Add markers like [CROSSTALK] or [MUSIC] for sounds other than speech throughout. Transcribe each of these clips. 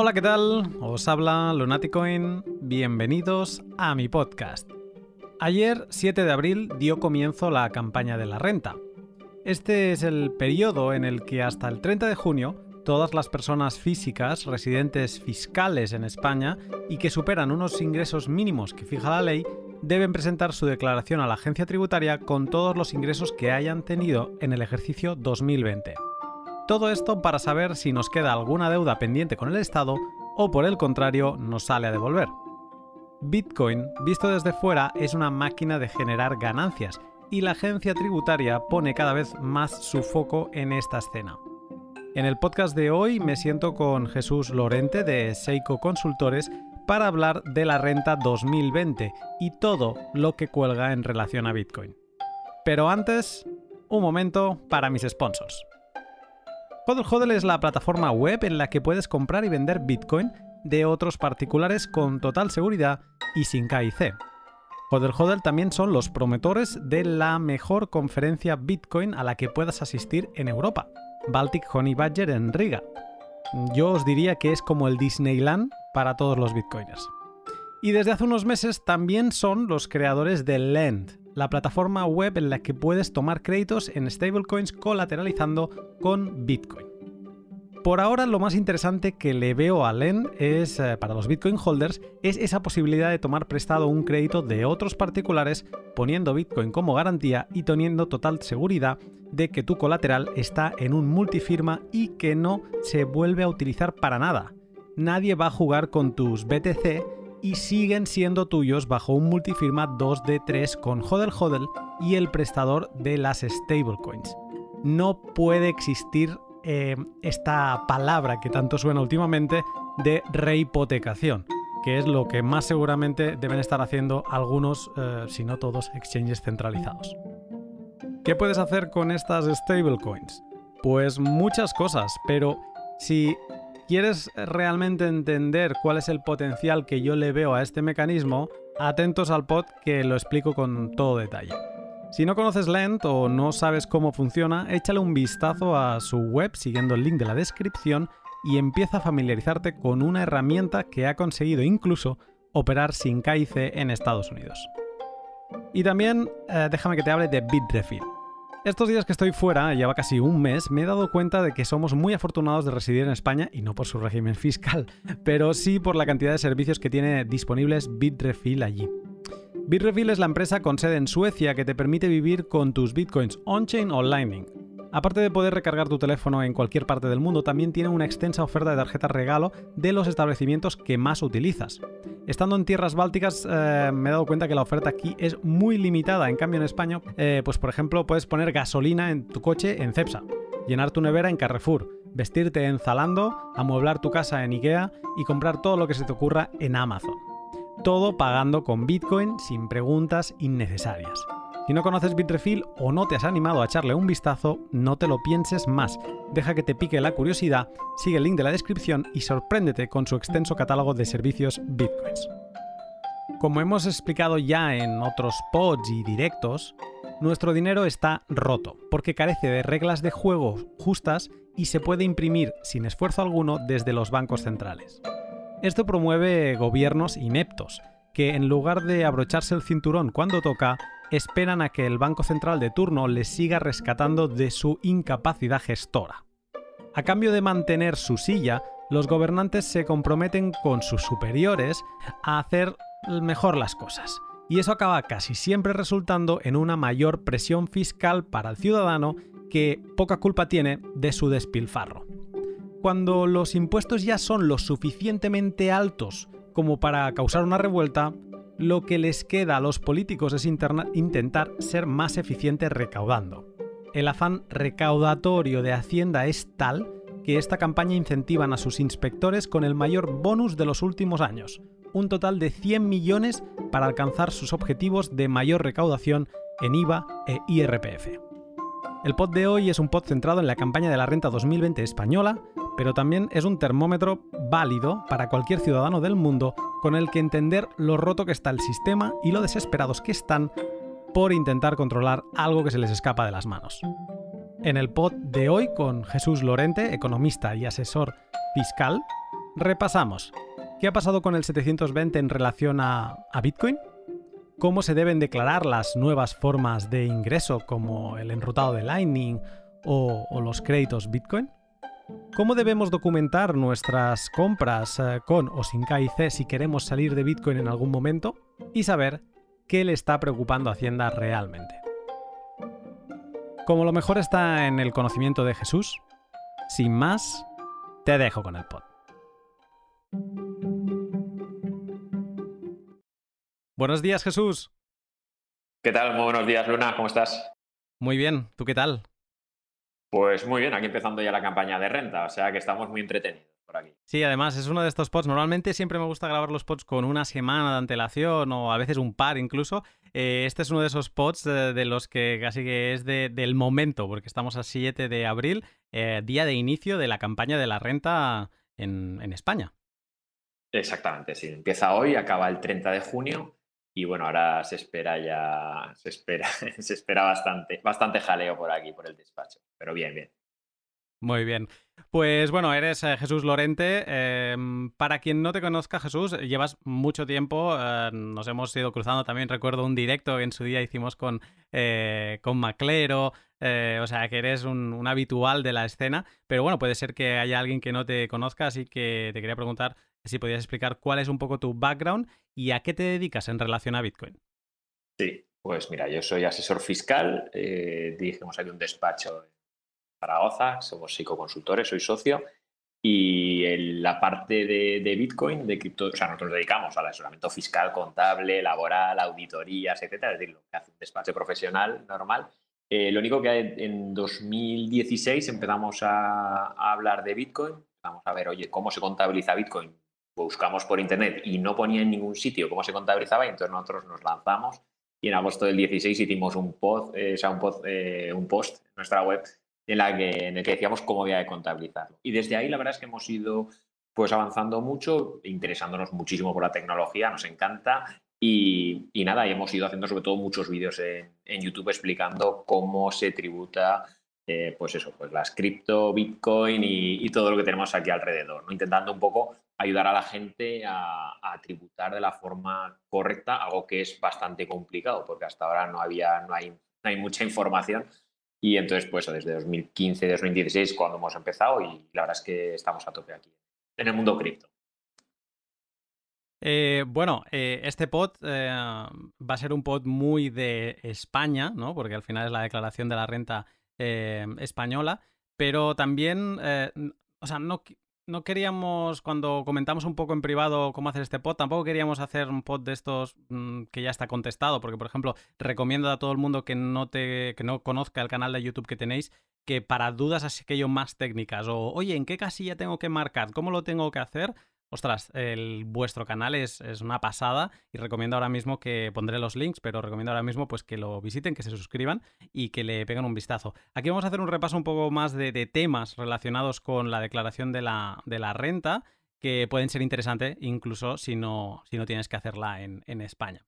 Hola, ¿qué tal? Os habla Lunaticoin. Bienvenidos a mi podcast. Ayer, 7 de abril, dio comienzo la campaña de la renta. Este es el periodo en el que hasta el 30 de junio todas las personas físicas residentes fiscales en España y que superan unos ingresos mínimos que fija la ley deben presentar su declaración a la agencia tributaria con todos los ingresos que hayan tenido en el ejercicio 2020. Todo esto para saber si nos queda alguna deuda pendiente con el Estado o por el contrario nos sale a devolver. Bitcoin, visto desde fuera, es una máquina de generar ganancias y la agencia tributaria pone cada vez más su foco en esta escena. En el podcast de hoy me siento con Jesús Lorente de Seiko Consultores para hablar de la renta 2020 y todo lo que cuelga en relación a Bitcoin. Pero antes, un momento para mis sponsors. HODL es la plataforma web en la que puedes comprar y vender Bitcoin de otros particulares con total seguridad y sin KIC. HODL también son los promotores de la mejor conferencia Bitcoin a la que puedas asistir en Europa, Baltic Honey Badger en Riga. Yo os diría que es como el Disneyland para todos los Bitcoiners. Y desde hace unos meses también son los creadores de Lend, la plataforma web en la que puedes tomar créditos en stablecoins colateralizando con Bitcoin. Por ahora lo más interesante que le veo a LEN es, eh, para los Bitcoin holders, es esa posibilidad de tomar prestado un crédito de otros particulares poniendo Bitcoin como garantía y teniendo total seguridad de que tu colateral está en un multifirma y que no se vuelve a utilizar para nada. Nadie va a jugar con tus BTC y siguen siendo tuyos bajo un multifirma 2 d 3 con HODL HODL y el prestador de las stablecoins. No puede existir eh, esta palabra que tanto suena últimamente de rehipotecación, que es lo que más seguramente deben estar haciendo algunos, eh, si no todos, exchanges centralizados. ¿Qué puedes hacer con estas stablecoins? Pues muchas cosas, pero si quieres realmente entender cuál es el potencial que yo le veo a este mecanismo, atentos al pod que lo explico con todo detalle. Si no conoces Lent o no sabes cómo funciona, échale un vistazo a su web siguiendo el link de la descripción y empieza a familiarizarte con una herramienta que ha conseguido incluso operar sin KIC en Estados Unidos. Y también eh, déjame que te hable de Bitrefill. Estos días que estoy fuera, lleva casi un mes, me he dado cuenta de que somos muy afortunados de residir en España y no por su régimen fiscal, pero sí por la cantidad de servicios que tiene disponibles Bitrefill allí. Bitrefill es la empresa con sede en Suecia que te permite vivir con tus bitcoins on-chain o Lightning. Aparte de poder recargar tu teléfono en cualquier parte del mundo, también tiene una extensa oferta de tarjetas regalo de los establecimientos que más utilizas. Estando en tierras bálticas eh, me he dado cuenta que la oferta aquí es muy limitada, en cambio en España, eh, pues por ejemplo puedes poner gasolina en tu coche en Cepsa, llenar tu nevera en Carrefour, vestirte en Zalando, amueblar tu casa en Ikea y comprar todo lo que se te ocurra en Amazon. Todo pagando con Bitcoin sin preguntas innecesarias. Si no conoces Bitrefill o no te has animado a echarle un vistazo, no te lo pienses más. Deja que te pique la curiosidad, sigue el link de la descripción y sorpréndete con su extenso catálogo de servicios Bitcoins. Como hemos explicado ya en otros pods y directos, nuestro dinero está roto, porque carece de reglas de juego justas y se puede imprimir sin esfuerzo alguno desde los bancos centrales. Esto promueve gobiernos ineptos, que en lugar de abrocharse el cinturón cuando toca, esperan a que el Banco Central de turno les siga rescatando de su incapacidad gestora. A cambio de mantener su silla, los gobernantes se comprometen con sus superiores a hacer mejor las cosas. Y eso acaba casi siempre resultando en una mayor presión fiscal para el ciudadano que poca culpa tiene de su despilfarro. Cuando los impuestos ya son lo suficientemente altos como para causar una revuelta, lo que les queda a los políticos es intentar ser más eficientes recaudando. El afán recaudatorio de Hacienda es tal que esta campaña incentivan a sus inspectores con el mayor bonus de los últimos años, un total de 100 millones para alcanzar sus objetivos de mayor recaudación en IVA e IRPF. El pod de hoy es un pod centrado en la campaña de la renta 2020 española, pero también es un termómetro válido para cualquier ciudadano del mundo con el que entender lo roto que está el sistema y lo desesperados que están por intentar controlar algo que se les escapa de las manos. En el pod de hoy con Jesús Lorente, economista y asesor fiscal, Repasamos. ¿Qué ha pasado con el 720 en relación a, Bitcoin? ¿Cómo se deben declarar las nuevas formas de ingreso como el enrutado de Lightning o, los créditos Bitcoin? ¿Cómo debemos documentar nuestras compras eh, con o sin KIC si queremos salir de Bitcoin en algún momento? Y saber qué le está preocupando a Hacienda realmente. Como lo mejor está en el conocimiento de Jesús, sin más, te dejo con el pod. Buenos días, Jesús. ¿Qué tal? Muy buenos días, Luna. ¿Cómo estás? Muy bien. ¿Tú qué tal? Pues muy bien, aquí empezando ya la campaña de renta, o sea que estamos muy entretenidos por aquí. Sí, además es uno de estos pods. Normalmente siempre me gusta grabar los pods con una semana de antelación o a veces un par incluso. Eh, este es uno de esos pods de, los que casi que es del momento, porque estamos a 7 de abril, eh, día de inicio de la campaña de la renta en, en España. Exactamente, sí. Empieza hoy, acaba el 30 de junio y bueno, ahora se espera ya, se espera, [LAUGHS] se espera bastante, bastante jaleo por aquí, por el despacho. Pero bien, bien. Muy bien. Pues bueno, eres eh, Jesús Lorente. Em, para quien no te conozca, Jesús, llevas mucho tiempo, eh, nos hemos ido cruzando también, recuerdo un directo que en su día hicimos con, eh, con Maclero, o sea que eres un, un, habitual de la escena, pero bueno, puede ser que haya alguien que no te conozca, así que te quería preguntar si podías explicar cuál es un poco tu background y a qué te dedicas en relación a Bitcoin. Sí, pues mira, yo soy asesor fiscal, eh, dirigimos aquí un despacho en Zaragoza, somos psicoconsultores, soy socio y en la parte de, Bitcoin, de cripto, o sea, nosotros nos dedicamos al asesoramiento fiscal, contable, laboral, auditorías, etcétera, es decir, lo que hace un despacho profesional normal. Eh, lo único que en 2016 empezamos a, a hablar de Bitcoin, vamos a ver, oye, cómo se contabiliza Bitcoin buscamos por internet y no ponía en ningún sitio cómo se contabilizaba y entonces nosotros nos lanzamos y en agosto del 16 hicimos un post, eh, un, post eh, un post en nuestra web en, la que, el que decíamos cómo había de contabilizarlo. Y desde ahí la verdad es que hemos ido pues avanzando mucho, interesándonos muchísimo por la tecnología, nos encanta y, nada, y hemos ido haciendo sobre todo muchos vídeos en, YouTube explicando cómo se tributa eh, pues eso, pues las cripto, Bitcoin y, todo lo que tenemos aquí alrededor, intentando un poco ayudar a la gente a, tributar de la forma correcta, algo que es bastante complicado, porque hasta ahora no había, no hay, hay mucha información. Y entonces, pues desde 2015, 2016, cuando hemos empezado, y la verdad es que estamos a tope aquí, en el mundo cripto. Eh, bueno, eh, este pod va a ser un pod muy de España, ¿no? Porque al final es la declaración de la renta eh, española, pero también, eh, o sea, no, no queríamos, cuando comentamos un poco en privado cómo hacer este pod, tampoco queríamos hacer un pod de estos mm, que ya está contestado, porque, por ejemplo, recomiendo a todo el mundo que no, te, que no conozca el canal de YouTube que tenéis, que para dudas así que yo más técnicas, o oye, ¿en qué casilla tengo que marcar? ¿Cómo lo tengo que hacer? Ostras, el, vuestro canal es, una pasada y recomiendo ahora mismo que pondré los links, pero recomiendo ahora mismo pues que lo visiten, que se suscriban y que le peguen un vistazo. Aquí vamos a hacer un repaso un poco más de, temas relacionados con la declaración de la, de la, renta que pueden ser interesantes incluso si no, si no tienes que hacerla en, España.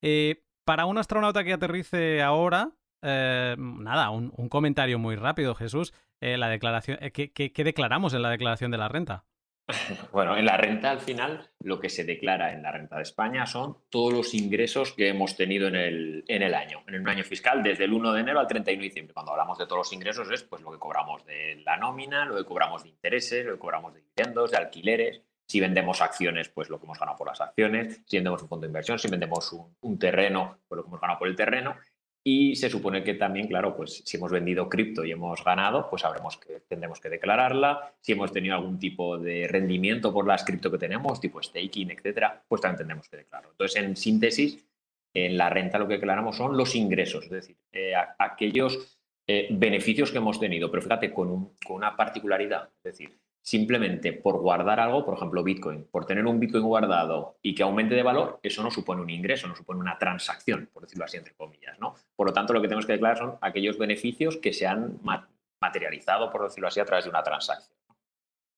Eh, para un astronauta que aterrice ahora, eh, nada, un, comentario muy rápido, Jesús. Eh, la declaración, ¿qué declaramos en la declaración de la renta? [LAUGHS] Bueno, en la renta al final lo que se declara en la renta de España son todos los ingresos que hemos tenido en el, en el año, en el año fiscal, desde el 1 de enero al 31 de diciembre. Cuando hablamos de todos los ingresos es pues lo que cobramos de la nómina, lo que cobramos de intereses, lo que cobramos de dividendos, de alquileres. Si vendemos acciones, pues lo que hemos ganado por las acciones. Si vendemos un fondo de inversión, si vendemos un, un terreno, pues lo que hemos ganado por el terreno. Y se supone que también, claro, pues si hemos vendido cripto y hemos ganado, pues sabremos que tendremos que declararla. Si hemos tenido algún tipo de rendimiento por las cripto que tenemos, tipo staking, etcétera, pues también tendremos que declararlo. Entonces, en síntesis, en la renta lo que declaramos son los ingresos, es decir, eh, aquellos eh, beneficios que hemos tenido. Pero fíjate, con, con una particularidad, es decir, simplemente por guardar algo, por ejemplo Bitcoin, por tener un Bitcoin guardado y que aumente de valor, eso no supone un ingreso, no supone una transacción, por decirlo así, entre comillas. ¿no? Por lo tanto, lo que tenemos que declarar son aquellos beneficios que se han materializado, por decirlo así, a través de una transacción.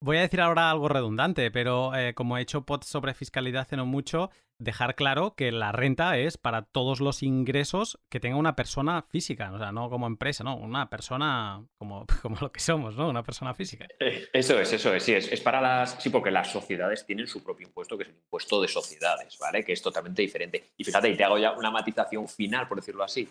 Voy a decir ahora algo redundante, pero eh, como he hecho pods sobre fiscalidad hace no mucho, dejar claro que la renta es para todos los ingresos que tenga una persona física, o sea, no como empresa, no, una persona como, [LAUGHS] como lo que somos, ¿no? Una persona física. Eh, eso es, eso es, sí, es, es, para las, sí, porque las sociedades tienen su propio impuesto, que es el impuesto de sociedades, ¿vale? Que es totalmente diferente. Y fíjate, y te hago ya una matización final, por decirlo así.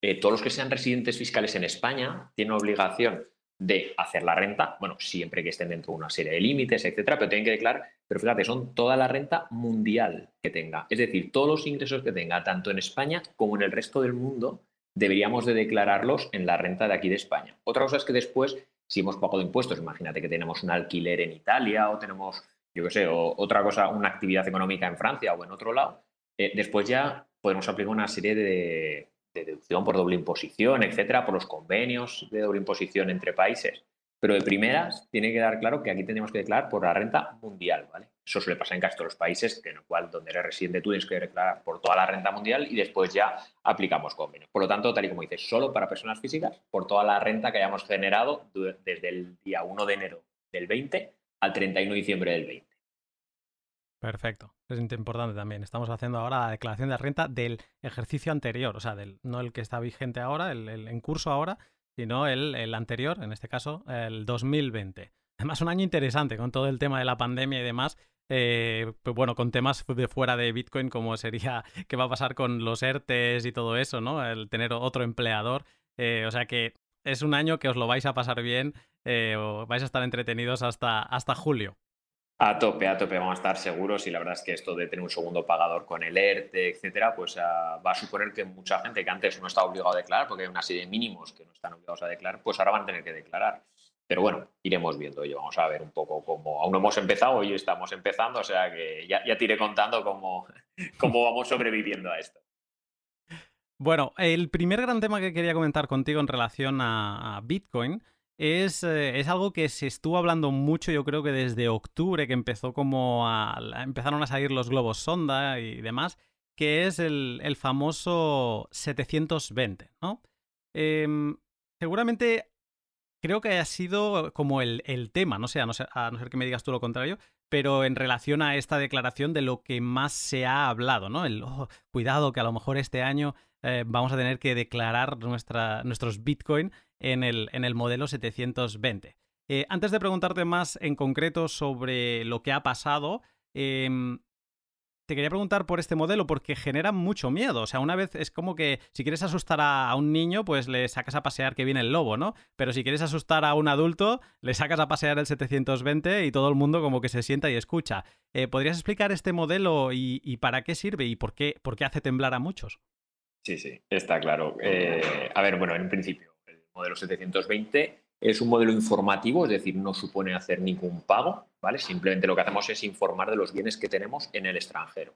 Eh, todos los que sean residentes fiscales en España tienen obligación de hacer la renta, bueno, siempre que estén dentro de una serie de límites, etcétera, pero tienen que declarar, pero fíjate, son toda la renta mundial que tenga. Es decir, todos los ingresos que tenga, tanto en España como en el resto del mundo, deberíamos de declararlos en la renta de aquí de España. Otra cosa es que después, si hemos pagado impuestos, imagínate que tenemos un alquiler en Italia o tenemos, yo qué sé, o otra cosa, una actividad económica en Francia o en otro lado, eh, después ya podemos aplicar una serie de, de deducción por doble imposición, etcétera, por los convenios de doble imposición entre países. Pero de primeras tiene que dar claro que aquí tenemos que declarar por la renta mundial, ¿vale? Eso suele pasar en casi todos los países, en el cual donde eres residente tú tienes que declarar por toda la renta mundial y después ya aplicamos convenios. Por lo tanto, tal y como dices, solo para personas físicas, por toda la renta que hayamos generado desde el día 1 de enero del 20 al 31 de diciembre del 20. Perfecto. Es importante también. Estamos haciendo ahora la declaración de renta del ejercicio anterior, o sea, del, no el que está vigente ahora, el, en curso ahora, sino el, el, anterior, en este caso, el 2020. Además, un año interesante con todo el tema de la pandemia y demás. Eh, pues bueno, con temas de fuera de Bitcoin, como sería [LAUGHS] qué va a pasar con los ERTES y todo eso, ¿no? El tener otro empleador. Eh, o sea que es un año que os lo vais a pasar bien eh, o vais a estar entretenidos hasta, hasta julio. A tope, a tope, vamos a estar seguros y la verdad es que esto de tener un segundo pagador con el ERTE, etcétera, pues uh, va a suponer que mucha gente que antes no está obligado a declarar, porque hay una serie de mínimos que no están obligados a declarar, pues ahora van a tener que declarar. Pero bueno, iremos viendo y vamos a ver un poco cómo. Aún no hemos empezado, hoy estamos empezando, o sea que ya, ya te iré contando cómo, [LAUGHS] cómo vamos sobreviviendo a esto. Bueno, el primer gran tema que quería comentar contigo en relación a Bitcoin es, eh, es, algo que se estuvo hablando mucho, yo creo que desde octubre, que empezó como a, empezaron a salir los globos sonda y demás, que es el, el famoso 720, ¿no? Eh, seguramente creo que ha sido como el, el tema, no sé a, no ser, a no ser que me digas tú lo contrario, pero en relación a esta declaración de lo que más se ha hablado, ¿no? El, oh, cuidado que a lo mejor este año eh, vamos a tener que declarar nuestros Bitcoin en el, modelo 720. Eh, antes de preguntarte más en concreto sobre lo que ha pasado, eh, te quería preguntar por este modelo porque genera mucho miedo. O sea, una vez es como que si quieres asustar a, un niño, pues le sacas a pasear que viene el lobo, ¿no? Pero si quieres asustar a un adulto, le sacas a pasear el 720 y todo el mundo como que se sienta y escucha. Eh, ¿Podrías explicar este modelo y, y, para qué sirve y por qué, por qué hace temblar a muchos? Sí, sí, está claro. Eh, a ver, bueno, en principio modelo 720 es un modelo informativo, es decir, no supone hacer ningún pago, ¿vale? Simplemente lo que hacemos es informar de los bienes que tenemos en el extranjero.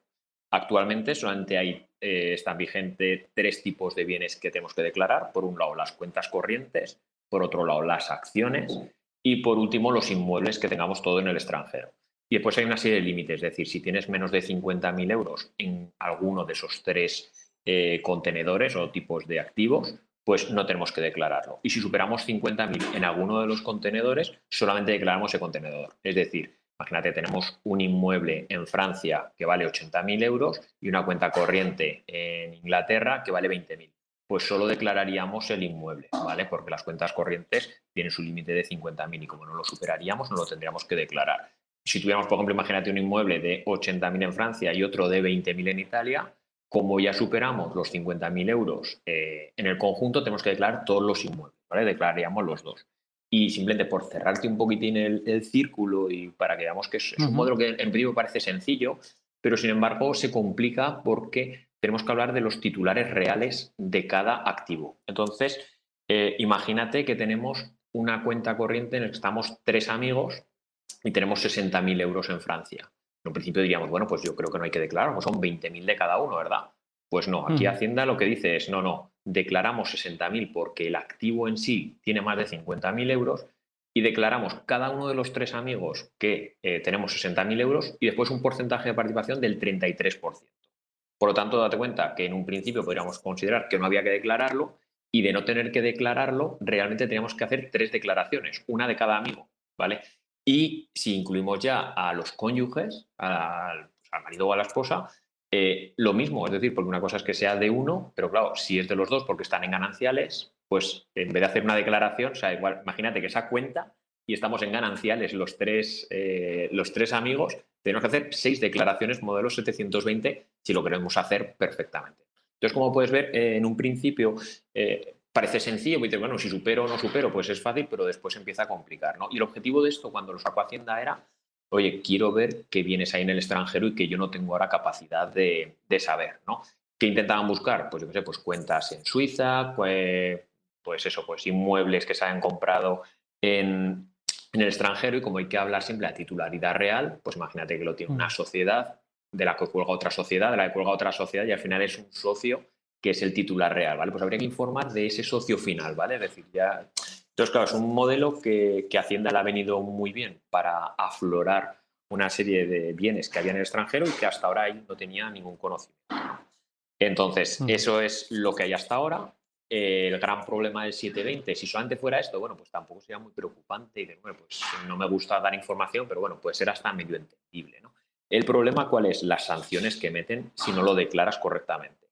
Actualmente solamente hay, eh, están vigentes tres tipos de bienes que tenemos que declarar. Por un lado, las cuentas corrientes, por otro lado, las acciones y por último, los inmuebles que tengamos todo en el extranjero. Y después hay una serie de límites, es decir, si tienes menos de 50.000 euros en alguno de esos tres eh, contenedores o tipos de activos, pues no tenemos que declararlo. Y si superamos 50.000 en alguno de los contenedores, solamente declaramos ese contenedor. Es decir, imagínate, tenemos un inmueble en Francia que vale 80.000 euros y una cuenta corriente en Inglaterra que vale 20.000. Pues solo declararíamos el inmueble, ¿vale? Porque las cuentas corrientes tienen su límite de 50.000 y como no lo superaríamos, no lo tendríamos que declarar. Si tuviéramos, por ejemplo, imagínate un inmueble de 80.000 en Francia y otro de 20.000 en Italia, como ya superamos los 50.000 euros eh, en el conjunto, tenemos que declarar todos los inmuebles, ¿vale? Declararíamos los dos. Y simplemente por cerrarte un poquitín el, círculo y para que veamos que es, un modelo que en principio parece sencillo, pero sin embargo se complica porque tenemos que hablar de los titulares reales de cada activo. Entonces, eh, imagínate que tenemos una cuenta corriente en la que estamos tres amigos y tenemos 60.000 euros en Francia. En principio diríamos, bueno, pues yo creo que no hay que declarar, pues son 20.000 de cada uno, ¿verdad? Pues no, aquí Hacienda lo que dice es, no, no, declaramos 60.000 porque el activo en sí tiene más de 50.000 euros y declaramos cada uno de los tres amigos que eh, tenemos 60.000 euros y después un porcentaje de participación del 33%. Por lo tanto, date cuenta que en un principio podríamos considerar que no había que declararlo y de no tener que declararlo, realmente teníamos que hacer tres declaraciones, una de cada amigo, ¿vale? Y si incluimos ya a los cónyuges, al, marido o a la esposa, eh, lo mismo, es decir, porque una cosa es que sea de uno, pero claro, si es de los dos porque están en gananciales, pues en vez de hacer una declaración, o sea, igual, imagínate que esa cuenta y estamos en gananciales los tres, eh, los tres amigos, tenemos que hacer seis declaraciones modelo 720 si lo queremos hacer perfectamente. Entonces, como puedes ver, eh, en un principio parece sencillo, y dices, bueno, si supero o no supero, pues es fácil, pero después empieza a complicar, ¿no? Y el objetivo de esto, cuando lo sacó Hacienda, era, oye, quiero ver qué vienes ahí en el extranjero y que yo no tengo ahora capacidad de, saber, ¿no? ¿Qué intentaban buscar? Pues yo qué sé, pues cuentas en Suiza, pues, pues eso, pues inmuebles que se hayan comprado en, en el extranjero y como hay que hablar siempre de titularidad real, pues imagínate que lo tiene una mm. sociedad de la que cuelga otra sociedad, de la que cuelga otra sociedad y al final es un socio que es el titular real, ¿vale? Pues habría que informar de ese socio final, ¿vale? Es decir, ya... Entonces, claro, es un modelo que, Hacienda le ha venido muy bien para aflorar una serie de bienes que había en el extranjero y que hasta ahora ahí no tenía ningún conocimiento. Entonces, mm. eso es lo que hay hasta ahora. el gran problema del 720, si solamente fuera esto, bueno, pues tampoco sería muy preocupante y de nuevo, pues no me gusta dar información, pero bueno, puede ser hasta medio entendible, ¿no? El problema, ¿cuál es? Las sanciones que meten si no lo declaras correctamente.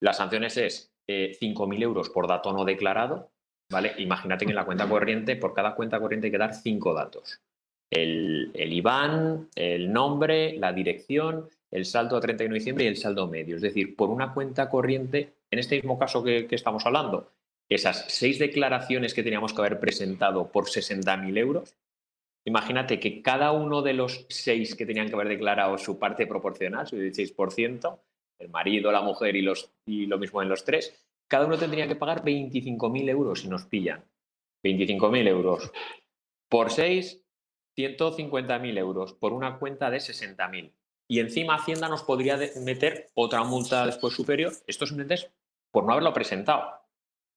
Las sanciones es 5.000 eh, euros por dato no declarado, ¿vale? Imagínate que en la cuenta corriente, por cada cuenta corriente hay que dar cinco datos. El, IBAN, el nombre, la dirección, el saldo a 31 de diciembre y el saldo medio. Es decir, por una cuenta corriente, en este mismo caso que, estamos hablando, esas seis declaraciones que teníamos que haber presentado por 60.000 euros, imagínate que cada uno de los seis que tenían que haber declarado su parte proporcional, su 16%, el marido, la mujer y, los, y lo mismo en los tres, cada uno tendría que pagar 25.000 euros si nos pillan. 25.000 euros. Por seis, 150.000 euros por una cuenta de 60.000. Y encima Hacienda nos podría meter otra multa después superior. Esto simplemente es por no haberlo presentado.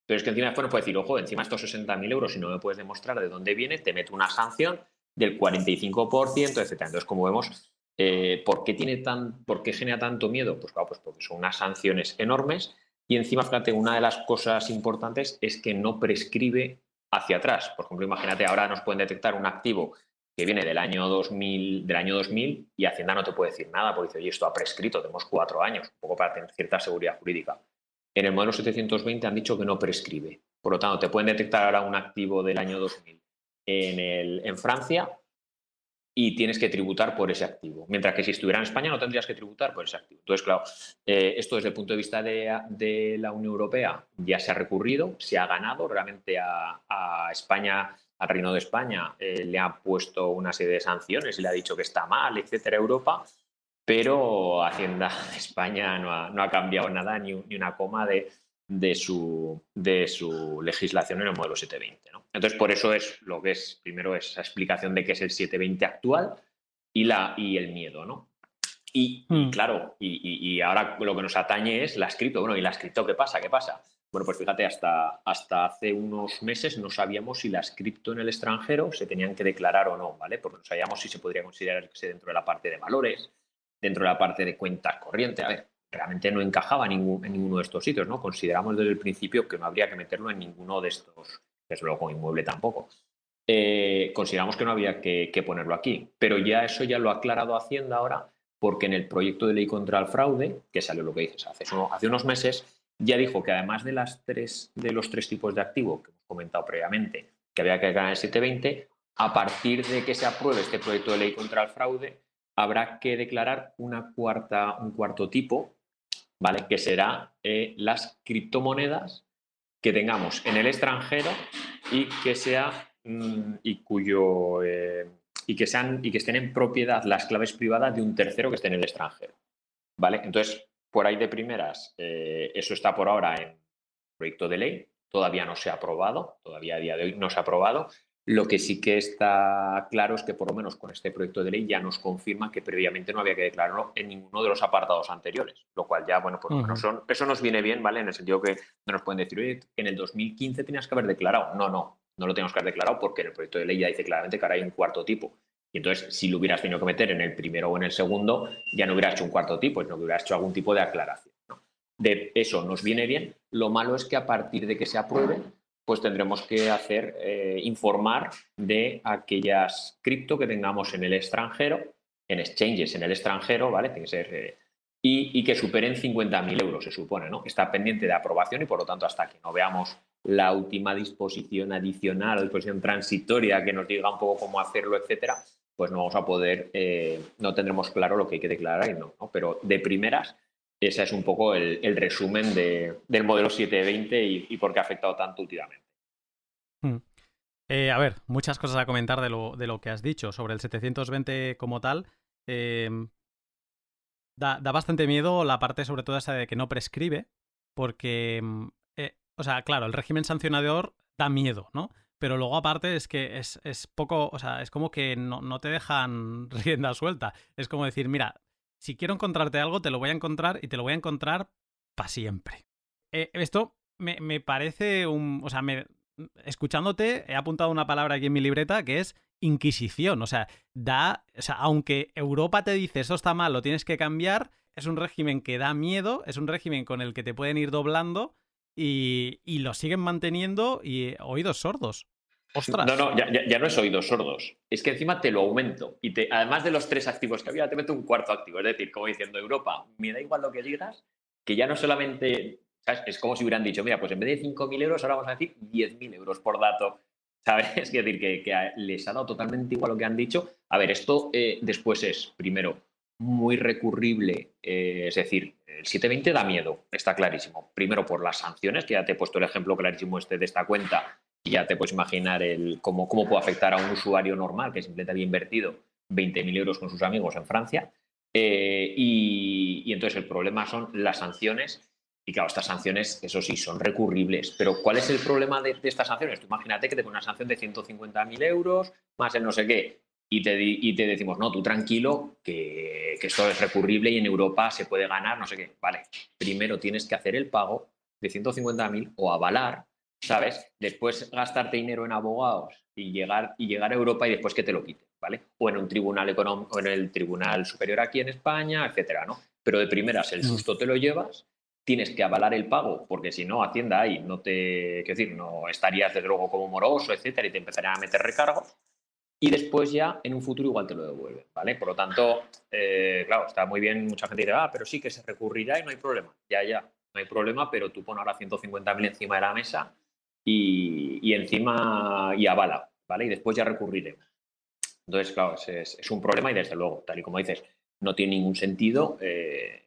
Pero es que encima después nos puede decir, ojo, encima estos 60.000 euros, si no me puedes demostrar de dónde viene, te meto una sanción del 45%, etc. Entonces, como vemos, eh, ¿por, qué tiene tan, ¿Por qué genera tanto miedo? Pues claro, pues porque son unas sanciones enormes y encima, fíjate, una de las cosas importantes es que no prescribe hacia atrás. Por ejemplo, imagínate, ahora nos pueden detectar un activo que viene del año 2000, del año 2000 y Hacienda no te puede decir nada porque dice, oye, esto ha prescrito, tenemos cuatro años, un poco para tener cierta seguridad jurídica. En el modelo 720 han dicho que no prescribe. Por lo tanto, te pueden detectar ahora un activo del año 2000 en, el, en Francia y tienes que tributar por ese activo. Mientras que si estuviera en España no tendrías que tributar por ese activo. Entonces, claro, eh, esto desde el punto de vista de, la Unión Europea ya se ha recurrido, se ha ganado. Realmente a, España, al Reino de España, eh, le ha puesto una serie de sanciones y le ha dicho que está mal, etcétera, Europa. Pero Hacienda de España no ha, cambiado nada, ni, ni una coma de, de su, de su legislación en el modelo 720. ¿no? Entonces, por eso es lo que es, primero, esa explicación de qué es el 720 actual y, la, y el miedo. ¿no? Y, hmm. claro, y, ahora lo que nos atañe es la cripto. Bueno, ¿y la cripto qué pasa? ¿Qué pasa? Bueno, pues fíjate, hasta, hasta hace unos meses no sabíamos si las cripto en el extranjero se tenían que declarar o no, ¿vale? Porque no sabíamos si se podría considerarse dentro de la parte de valores, dentro de la parte de cuentas corrientes. A ver, realmente no encajaba en, ninguno de estos sitios, ¿no? Consideramos desde el principio que no habría que meterlo en ninguno de estos, desde luego inmueble tampoco. Eh, consideramos que no había que, ponerlo aquí, pero ya eso ya lo ha aclarado Hacienda ahora, porque en el proyecto de ley contra el fraude, que salió lo que dices hace, hace unos meses, ya dijo que además de, las tres, de los tres tipos de activo que hemos comentado previamente, que había que ganar el 720, a partir de que se apruebe este proyecto de ley contra el fraude, habrá que declarar una cuarta, un cuarto tipo, ¿vale? Que será eh, las criptomonedas que tengamos en el extranjero y que sea mm, y cuyo eh, y que sean y que estén en propiedad las claves privadas de un tercero que esté en el extranjero. ¿Vale? Entonces, por ahí de primeras, eh, eso está por ahora en proyecto de ley, todavía no se ha aprobado, todavía a día de hoy no se ha aprobado, lo que sí que está claro es que por lo menos con este proyecto de ley ya nos confirma que previamente no había que declararlo en ninguno de los apartados anteriores, lo cual ya, bueno, pues eso nos viene bien, ¿vale? En el sentido que no nos pueden decir, oye, en el 2015 tenías que haber declarado. No, no, no lo tenemos que haber declarado porque en el proyecto de ley ya dice claramente que ahora hay un cuarto tipo. Y entonces, si lo hubieras tenido que meter en el primero o en el segundo, ya no hubieras hecho un cuarto tipo, sino que hubieras hecho algún tipo de aclaración. De eso nos viene bien. Lo malo es que a partir de que se apruebe, pues tendremos que hacer, eh, informar de aquellas cripto que tengamos en el extranjero, en exchanges en el extranjero, ¿vale? Tiene que ser, eh, y, que superen 50.000 euros, se supone, ¿no? Está pendiente de aprobación y por lo tanto hasta que no veamos la última disposición adicional, disposición transitoria que nos diga un poco cómo hacerlo, etcétera, pues no vamos a poder, eh, no tendremos claro lo que hay que declarar y no, ¿no? Pero de primeras, ese es un poco el, resumen del modelo 720 y, y, por qué ha afectado tanto últimamente. Hmm. Eh, a ver, muchas cosas a comentar de lo, que has dicho sobre el 720 como tal. Em, da, bastante miedo la parte sobre todo esa de que no prescribe, porque, mm, eh, o sea, claro, el régimen sancionador da miedo, ¿no? Pero luego aparte es que es, poco, o sea, es como que no te dejan [LAUGHS] rienda suelta. Es como decir, mira, si quiero encontrarte algo, te lo voy a encontrar y te lo voy a encontrar para siempre. Eh, esto me, me, parece un. O sea, me, escuchándote, he apuntado una palabra aquí en mi libreta que es inquisición. O sea, da. O sea, aunque Europa te dice eso está mal, lo tienes que cambiar, es un régimen que da miedo, es un régimen con el que te pueden ir doblando y, y lo siguen manteniendo y oídos sordos. No, no, ya, no es oídos sordos. Es que encima te lo aumento. Y te, además de los tres activos que había, te meto un cuarto activo. Es decir, como diciendo, Europa, me da igual lo que digas, que ya no solamente. Es como si hubieran dicho, mira, pues en vez de 5.000 euros, ahora vamos a decir 10.000 euros por dato. [LAUGHS] ¿Sabes? Es decir, que, les ha dado totalmente igual lo que han dicho. A ver, esto eh, después es, primero, muy recurrible. Eh, es decir, el 720 da miedo, está clarísimo. Primero por las sanciones, que ya te he puesto el ejemplo clarísimo este de esta cuenta y ya te puedes imaginar el, cómo, cómo puede afectar a un usuario normal que simplemente había invertido 20.000 euros con sus amigos en Francia. Eh, y, entonces el problema son las sanciones. Y claro, estas sanciones, eso sí, son recurribles. Pero ¿cuál es el problema de, estas sanciones? Tú imagínate que te ponen una sanción de 150.000 euros, más el no sé qué, y te, y te decimos, no, tú tranquilo, que, que esto es recurrible y en Europa se puede ganar, no sé qué. Vale, primero tienes que hacer el pago de 150.000 o avalar ¿sabes? Después gastarte dinero en abogados y llegar, y llegar a Europa y después que te lo quiten, ¿vale? O en un tribunal económico, o en el tribunal superior aquí en España, etcétera, ¿no? Pero de primeras el mm. susto te lo llevas, tienes que avalar el pago, porque si no, Hacienda ahí no te, quiero decir, no estarías de luego como moroso, etcétera, y te empezarían a meter recargos. Y después ya en un futuro igual te lo devuelven, ¿vale? Por lo tanto, eh, claro, está muy bien, mucha gente dice, ah, pero sí que se recurrirá y no hay problema. Ya, ya, no hay problema, pero tú pones ahora 150.000 encima de la mesa y, encima y avala, ¿vale? Y después ya recurriremos. Entonces, claro, es, es, un problema y desde luego, tal y como dices, no tiene ningún sentido, eh,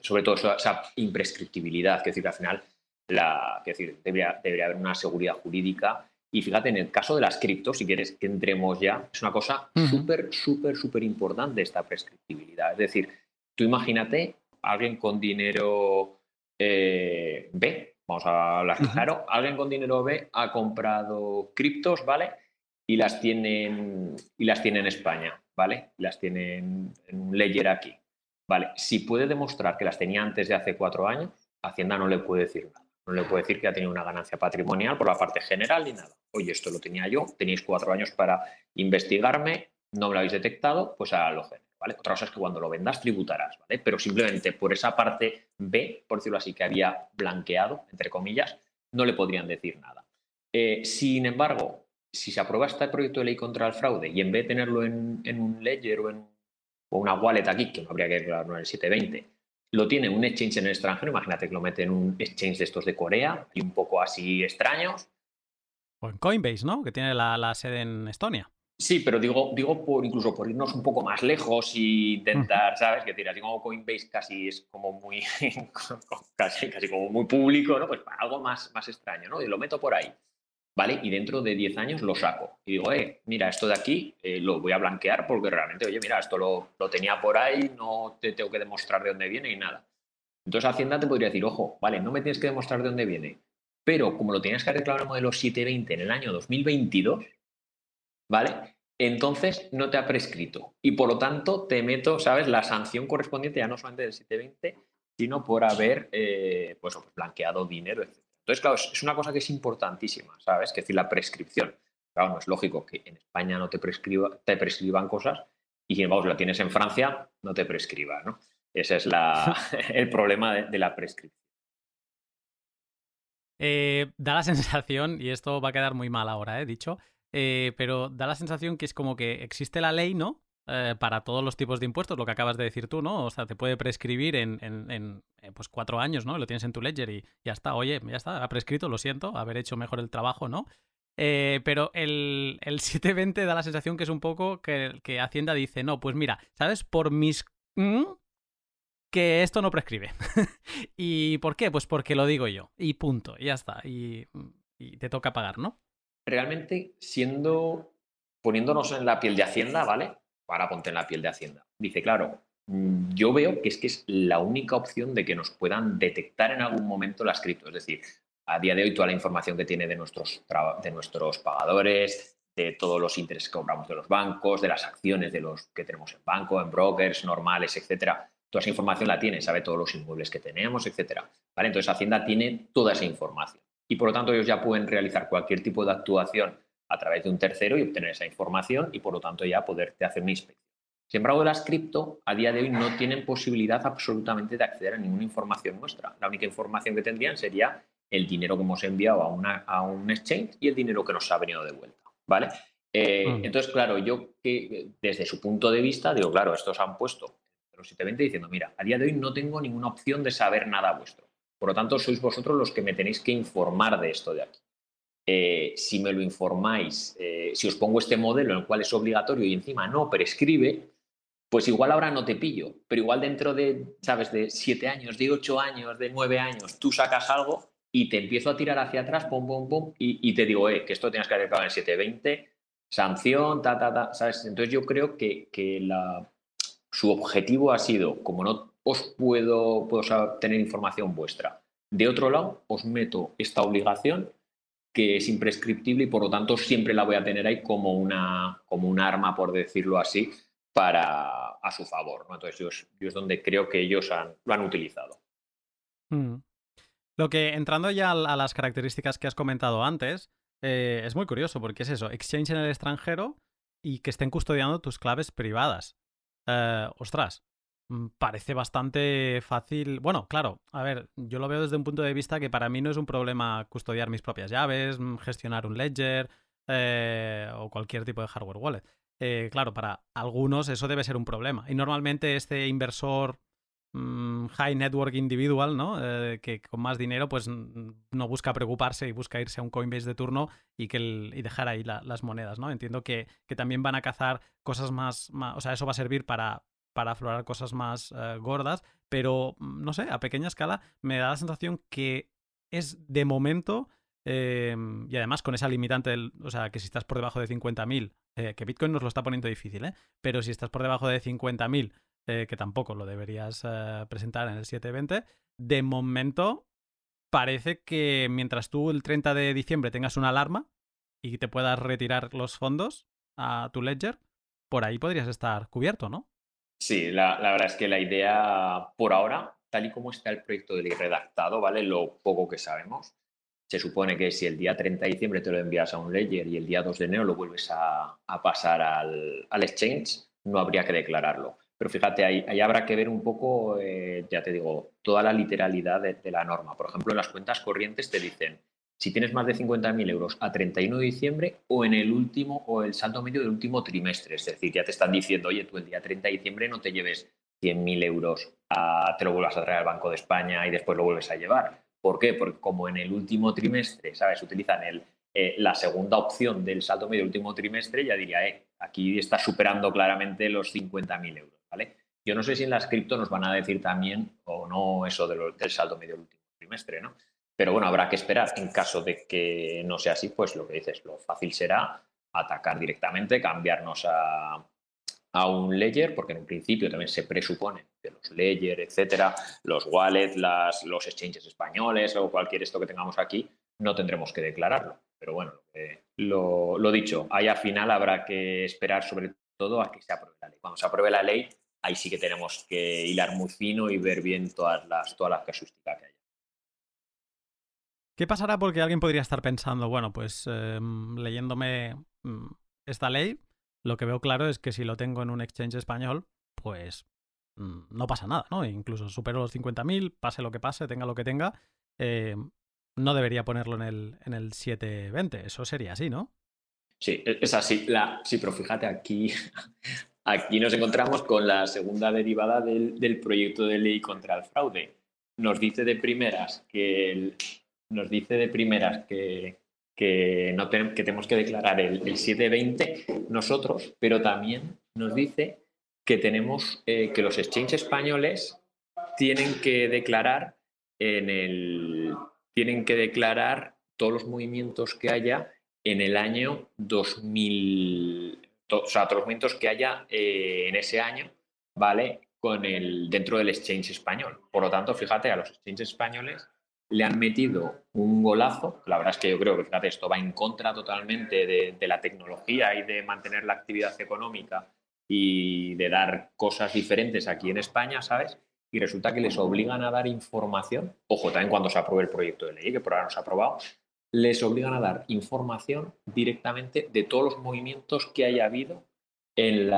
sobre todo esa, imprescriptibilidad, que decir, que al final la, que decir, debería, debería haber una seguridad jurídica. Y fíjate, en el caso de las criptos, si quieres que entremos ya, es una cosa súper, súper, súper importante esta prescriptibilidad. Es decir, tú imagínate alguien con dinero eh, B, Vamos a hablar claro. Alguien con dinero B ha comprado criptos, ¿vale? Y las tienen, y las tiene en España, ¿vale? Las tiene en, un ledger aquí. Vale, si puede demostrar que las tenía antes de hace cuatro años, Hacienda no le puede decir nada. No le puede decir que ha tenido una ganancia patrimonial por la parte general ni nada. Oye, esto lo tenía yo, tenéis cuatro años para investigarme, no me lo habéis detectado, pues a lo general. Otra cosa es que cuando lo vendas tributarás, ¿vale? Pero simplemente por esa parte B, por decirlo así, que había blanqueado, entre comillas, no le podrían decir nada. Eh, sin embargo, si se aprueba este proyecto de ley contra el fraude y en vez de tenerlo en, un ledger o en una wallet aquí, que no habría que declararlo en el 720, lo tiene un exchange en el extranjero, imagínate que lo mete en un exchange de estos de Corea y un poco así extraños. O en Coinbase, ¿no? Que tiene la sede en Estonia. Sí, pero digo, digo por incluso por irnos un poco más lejos e intentar, ¿sabes? Que decir, así como Coinbase casi es como muy [LAUGHS] casi, casi como muy público, ¿no? Pues para algo más, más extraño, ¿no? Y lo meto por ahí. ¿Vale? Y dentro de 10 años lo saco. Y digo, eh, mira, esto de aquí eh, lo voy a blanquear porque realmente, oye, mira, esto lo, lo tenía por ahí, no te tengo que demostrar de dónde viene y nada. Entonces Hacienda te podría decir, ojo, vale, no me tienes que demostrar de dónde viene, pero como lo tenías que arreglar el modelo 720 en el año 2022, ¿vale? Entonces no te ha prescrito y por lo tanto te meto, ¿sabes? La sanción correspondiente ya no solamente del 720, sino por haber eh, pues, blanqueado dinero, etc. Entonces, claro, es una cosa que es importantísima, ¿sabes? Que es decir, la prescripción. Claro, no es lógico que en España no te, prescriba, te prescriban cosas y si vamos, la tienes en Francia, no te prescriba, ¿no? Ese es la, [LAUGHS] [LAUGHS] el problema de la prescripción. Eh, da la sensación, y esto va a quedar muy mal ahora, he ¿eh? dicho, eh, pero da la sensación que es como que existe la ley, ¿no? para todos los tipos de impuestos, lo que acabas de decir tú, ¿no? O sea, te puede prescribir en, en, pues cuatro años, ¿no? Lo tienes en tu ledger y ya está, oye, ya está, ha prescrito, lo siento, haber hecho mejor el trabajo, ¿no? pero el, el [LAUGHS] 720 da la sensación que es un poco que, que Hacienda dice, no, pues mira, ¿sabes? Por mis que esto no prescribe. [LAUGHS] ¿Y por qué? Pues porque lo digo yo. Y punto. Y ya está. Y, te toca pagar, ¿no? Realmente, siendo. poniéndonos en la piel de Hacienda, ¿vale? Para ponte en la piel de Hacienda. Dice, claro, mm, yo veo que es que es la única opción de que nos puedan detectar en algún momento las cripto. Es decir, a día de hoy toda la información que tiene de nuestros, de nuestros pagadores, de todos los intereses que cobramos de los bancos, de las acciones de los que tenemos en banco, en brokers normales, etcétera. Toda esa información la tiene, sabe todos los inmuebles que tenemos, etcétera. ¿Vale? Entonces Hacienda tiene toda esa información y por lo tanto ellos ya pueden realizar cualquier tipo de actuación a través de un tercero y obtener esa información y por lo tanto ya poderte hacer una inspección. Sin embargo, las cripto a día de hoy no tienen posibilidad absolutamente de acceder a ninguna información nuestra. La única información que tendrían sería el dinero que hemos enviado a, una, a un exchange y el dinero que nos ha venido de vuelta. ¿vale? Eh, mm. Entonces, claro, yo que desde su punto de vista digo, claro, estos han puesto los 720 diciendo, mira, a día de hoy no tengo ninguna opción de saber nada vuestro. Por lo tanto, sois vosotros los que me tenéis que informar de esto de aquí. Eh, si me lo informáis, eh, si os pongo este modelo en el cual es obligatorio y encima no prescribe, pues igual ahora no te pillo, pero igual dentro de, ¿sabes?, de siete años, de ocho años, de nueve años, tú sacas algo y te empiezo a tirar hacia atrás, pum, pum, pum, y, te digo, eh, que esto tienes que haber en el 720, sanción, ta, ta, ta, ¿sabes? Entonces yo creo que, la, su objetivo ha sido, como no os puedo, puedo tener información vuestra, de otro lado os meto esta obligación que es imprescriptible y por lo tanto siempre la voy a tener ahí como una, como un arma, por decirlo así, para a su favor. Entonces yo es, donde creo que ellos han, lo han utilizado. Mm. Lo que, entrando ya a las características que has comentado antes, eh, es muy curioso porque es eso, exchange en el extranjero y que estén custodiando tus claves privadas. Eh, ostras, parece bastante fácil. Bueno, claro, a ver, yo lo veo desde un punto de vista que para mí no es un problema custodiar mis propias llaves, mm, gestionar un ledger eh, o cualquier tipo de hardware wallet. claro, para algunos eso debe ser un problema. Y normalmente este inversor Mm, high network individual, ¿no? Eh, que con más dinero pues no busca preocuparse y busca irse a un Coinbase de turno y, que y dejar ahí las monedas, ¿no? Entiendo que, también van a cazar cosas más, o sea, eso va a servir para, para aflorar cosas más eh, gordas, pero mm, no sé, a pequeña escala me da la sensación que es de momento... Em, y además con esa limitante, del, o sea, que si estás por debajo de 50.000, eh, que Bitcoin nos lo está poniendo difícil, ¿eh? Pero si estás por debajo de 50.000 eh, que tampoco lo deberías eh, presentar en el 720. De momento, parece que mientras tú el 30 de diciembre tengas una alarma y te puedas retirar los fondos a tu ledger, por ahí podrías estar cubierto, ¿no? Sí, la, verdad es que la idea por ahora, tal y como está el proyecto del redactado, ¿vale? Lo poco que sabemos, se supone que si el día 30 de diciembre te lo envías a un ledger y el día 2 de enero lo vuelves a, pasar al, al, exchange, no habría que declararlo. Pero fíjate, ahí, habrá que ver un poco, eh, ya te digo, toda la literalidad de, la norma. Por ejemplo, en las cuentas corrientes te dicen si tienes más de 50.000 euros a 31 de diciembre o en el último o el saldo medio del último trimestre. Es decir, ya te están diciendo, oye, tú el día 30 de diciembre no te lleves 100.000 euros, a, te lo vuelvas a traer al Banco de España y después lo vuelves a llevar. ¿Por qué? Porque como en el último trimestre, ¿sabes? Utilizan el, eh, la segunda opción del saldo medio del último trimestre, ya diría, eh, aquí está superando claramente los 50.000 euros. Yo no sé si en las cripto nos van a decir también o no eso del saldo medio del último trimestre, ¿no? Pero bueno, habrá que esperar. En caso de que no sea así, pues lo que dices, lo fácil será atacar directamente, cambiarnos a, un ledger, porque en un principio también se presupone que los ledger, etcétera, los wallets, las, los exchanges españoles o cualquier esto que tengamos aquí, no tendremos que declararlo. Pero bueno, lo, lo dicho, ahí al final habrá que esperar sobre todo a que se apruebe la ley. Cuando se apruebe la ley, ahí sí que tenemos que hilar muy fino y ver bien todas las, todas las casuísticas que haya. ¿Qué pasará? Porque alguien podría estar pensando, bueno, pues em, leyéndome mm, esta ley, lo que veo claro es que si lo tengo en un exchange español, pues mm, no pasa nada, ¿no? Incluso supero los 50.000, pase lo que pase, tenga lo que tenga, em, no debería ponerlo en el, en el 720. Eso sería así, ¿no? Sí, e, es así. Sí, pero fíjate, aquí, [LAUGHS] aquí nos encontramos con la segunda derivada del, proyecto de ley contra el fraude. Nos dice de primeras que nos dice de primeras que, que, no que tenemos que declarar el, 720 nosotros, pero también nos dice que tenemos eh, que los exchanges españoles tienen que declarar en el tienen que declarar todos los movimientos que haya en el año 2000, o sea, todos los movimientos que haya eh, en ese año, ¿vale? Con el, dentro del exchange español. Por lo tanto, fíjate, a los exchanges españoles le han metido un golazo. La verdad es que yo creo que, fíjate, esto va en contra totalmente de, la tecnología y de mantener la actividad económica y de dar cosas diferentes aquí en España, ¿sabes? Y resulta que les obligan a dar información, ojo, también cuando se apruebe el proyecto de ley, que por ahora no se ha aprobado, les obligan a dar información directamente de todos los movimientos que haya habido en,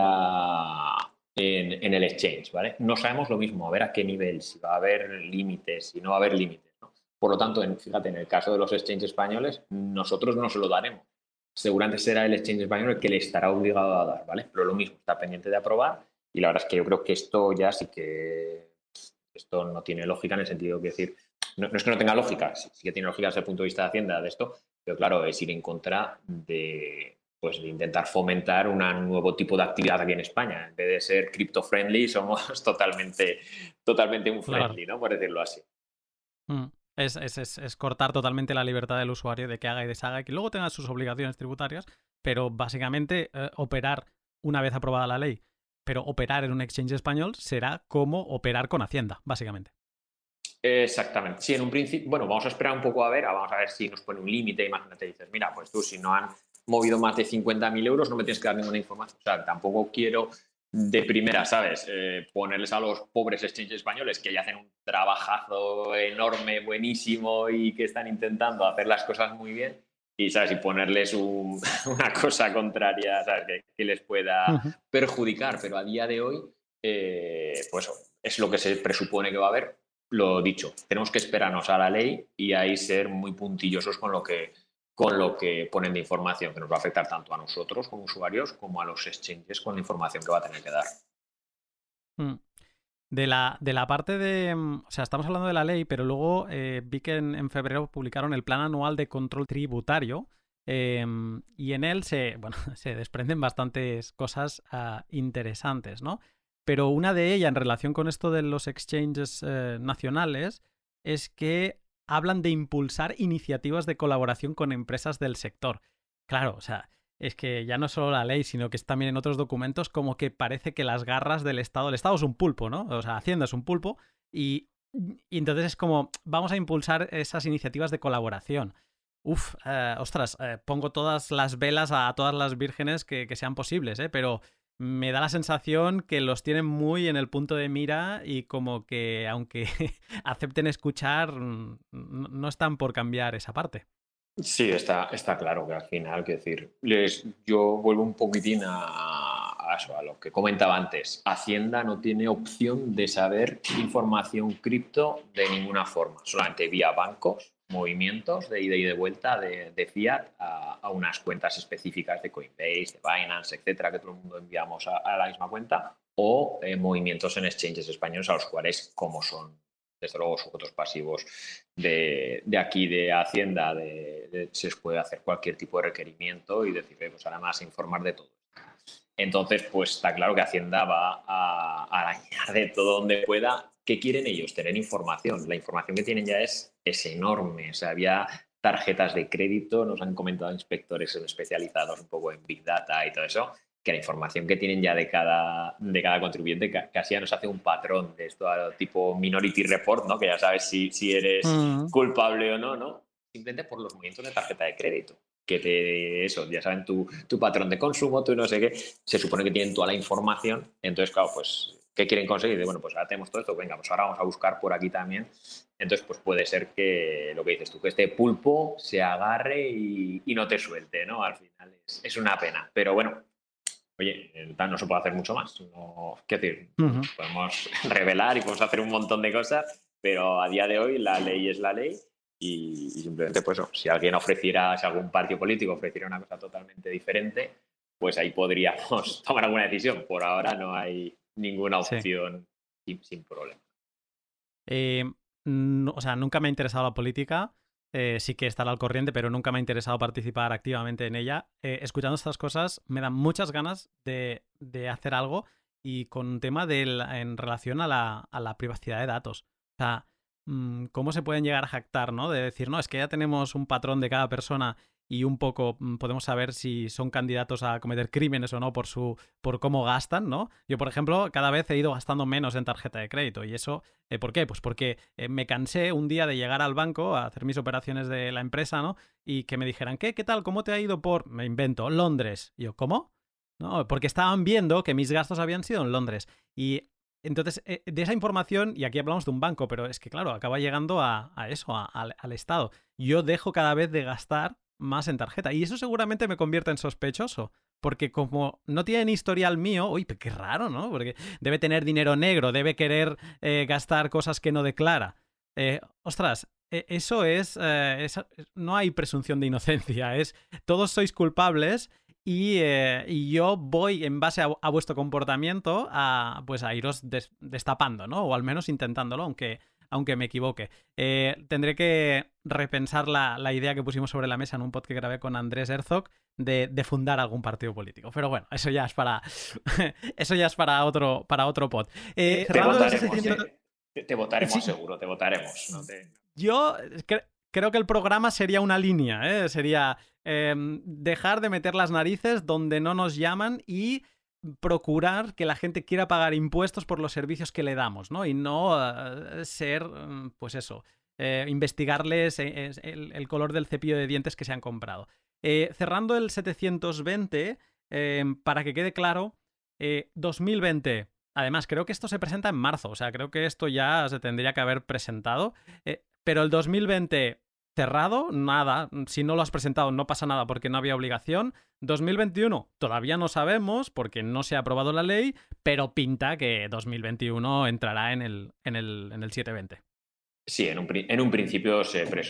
en, el exchange, ¿vale? No sabemos lo mismo, a ver a qué nivel, si va a haber límites, si no va a haber límites. Por lo tanto, fíjate, en el caso de los exchanges españoles, nosotros no se lo daremos. Seguramente será el exchange español el que le estará obligado a dar, ¿vale? Pero lo mismo, está pendiente de aprobar y la verdad es que yo creo que esto ya sí que esto no tiene lógica en el sentido que decir, no, es que no tenga lógica, sí, que tiene lógica desde el punto de vista de Hacienda de esto, pero claro, es ir en contra de, pues, de intentar fomentar un nuevo tipo de actividad aquí en España. En vez de ser crypto friendly, somos [LAUGHS] totalmente, totalmente un friendly, ¿no? Por decirlo así. Mm. Es, es, cortar totalmente la libertad del usuario de que haga y deshaga y que luego tenga sus obligaciones tributarias, pero básicamente eh, operar una vez aprobada la ley, pero operar en un exchange español será como operar con Hacienda, básicamente. Exactamente. Sí, en un principio, bueno, vamos a esperar un poco a ver, vamos a ver si nos pone un límite. Imagínate, dices, mira, pues tú si no han movido más de 50.000 euros no me tienes que dar ninguna información. O sea, tampoco quiero de primera, ¿sabes? Eh, ponerles a los pobres exchanges españoles que ya hacen un trabajazo enorme, buenísimo y que están intentando hacer las cosas muy bien. Y, ¿sabes? Y ponerles [LAUGHS] una cosa contraria, ¿sabes? Que, les pueda perjudicar. Pero a día de hoy, eh, pues es lo que se presupone que va a haber. Lo dicho, tenemos que esperarnos a la ley y ahí ser muy puntillosos con lo que con lo que ponen de información, que nos va a afectar tanto a nosotros como usuarios como a los exchanges con la información que va a tener que dar. Mm. De la, de la parte de. Mm, o sea, estamos hablando de la ley, pero luego eh, vi que en, febrero publicaron el Plan Anual de Control Tributario. Em, y en él se, [LAUGHS] bueno, se desprenden bastantes cosas ah, interesantes, ¿no? Pero una de ellas, en relación con esto de los exchanges eh, nacionales, es que hablan de impulsar iniciativas de colaboración con empresas del sector. Claro, o sea, es que ya no solo la ley, sino que es también en otros documentos como que parece que las garras del Estado, el Estado es un pulpo, ¿no? O sea, Hacienda es un pulpo y, entonces es como, vamos a impulsar esas iniciativas de colaboración. Uf, eh, ostras, eh, pongo todas las velas a, todas las vírgenes que, que sean posibles, ¿eh? Pero me da la sensación que los tienen muy en el punto de mira y como que aunque [LAUGHS] acepten escuchar, mm, no están por cambiar esa parte. Sí, está, está claro que al final, que decir, yo vuelvo un poquitín a, a lo que comentaba antes. Hacienda no tiene opción de saber información cripto de ninguna forma, solamente vía bancos movimientos de ida y de vuelta de, fiat a, unas cuentas específicas de Coinbase, de Binance, etcétera, que todo el mundo enviamos a, la misma cuenta, o eh, movimientos en exchanges españoles a los cuales, como son desde luego sujetos pasivos de, aquí de Hacienda, de, se puede hacer cualquier tipo de requerimiento y decir, pues además informar de todo. Entonces, pues está claro que Hacienda va a arañar de todo donde pueda ¿Qué quieren ellos? Tener información. La información que tienen ya es, es enorme. O sea, había tarjetas de crédito, nos han comentado inspectores especializados un poco en Big Data y todo eso, que la información que tienen ya de cada, de cada contribuyente casi ya nos hace un patrón de esto tipo Minority Report, ¿no? que ya sabes si, si eres mm. culpable o no, ¿no? Simplemente por los movimientos de tarjeta de crédito que te, eso, ya saben tu, tu patrón de consumo, tú no sé qué, se supone que tienen toda la información, entonces, claro, pues ¿Qué quieren conseguir? bueno, pues ahora tenemos todo esto, venga, pues ahora vamos a buscar por aquí también. Entonces, pues puede ser que lo que dices tú, que este pulpo se agarre y, no te suelte, ¿no? Al final es, una pena. Pero bueno, oye, no se puede hacer mucho más. No, ¿Qué decir? Podemos [LAUGHS] revelar y podemos hacer un montón de cosas, pero a día de hoy la ley es la ley y, simplemente, pues, si alguien ofreciera, si algún partido político ofreciera una cosa totalmente diferente, pues ahí podríamos [LAUGHS] tomar alguna decisión. Por ahora no hay ninguna opción sin, problema. Eh, o sea, nunca me ha interesado la política. Eh, sí que estar al corriente, pero nunca me ha interesado participar activamente en ella. Eh, escuchando estas cosas, me dan muchas ganas de, hacer algo y con un tema en relación a la, a la, privacidad de datos. O sea, mm, cómo se pueden llegar a jactar, ¿no? De decir, no, es que ya tenemos un patrón de cada persona y un poco mm, podemos saber si son candidatos a cometer crímenes o no por su por cómo gastan, ¿no? Yo, por ejemplo, cada vez he ido gastando menos en tarjeta de crédito y eso eh, ¿por qué? Pues porque eh, me cansé un día de llegar al banco a hacer mis operaciones de la empresa, ¿no? Y que me dijeran, "¿Qué qué tal? ¿Cómo te ha ido por me invento Londres?" Yo, "¿Cómo?" No, porque estaban viendo que mis gastos habían sido en Londres y entonces, eh, de esa información, y aquí hablamos de un banco, pero es que, claro, acaba llegando a, eso, al Estado. Yo dejo cada vez de gastar más en tarjeta. Y eso seguramente me convierte en sospechoso. Porque como no tienen historial mío, uy, qué raro, ¿no? Porque debe tener dinero negro, debe querer eh, gastar cosas que no declara. Eh, ostras, e, eso es, eh, No hay presunción de inocencia, [LAUGHS] es. Todos sois culpables y, yo voy en base a, vuestro comportamiento a, pues, a iros destapando, ¿no? O al menos intentándolo, aunque aunque me equivoque. Eh, tendré que repensar la, idea que pusimos sobre la mesa en un pod que grabé con Andrés Herzog de, fundar algún partido político. Pero bueno, eso ya es para [LAUGHS] eso ya es para otro, para otro pod. Eh, te, votaremos, seguro, te votaremos. Yo creo que el programa sería una línea, ¿eh? sería em, dejar de meter las narices donde no nos llaman y procurar que la gente quiera pagar impuestos por los servicios que le damos, ¿no? Y no eh, ser, mm, pues eso, eh, investigarles eh, el, color del cepillo de dientes que se han comprado. cerrando el 720, para que quede claro, 2020, además creo que esto se presenta en marzo, o sea, creo que esto ya se tendría que haber presentado, pero el 2020 cerrado, nada. Si no lo has presentado, no pasa nada porque no había obligación. 2021, todavía no sabemos porque no se ha aprobado la ley, pero pinta que 2021 entrará en el, en el, en el 720. Sí, en un, en un principio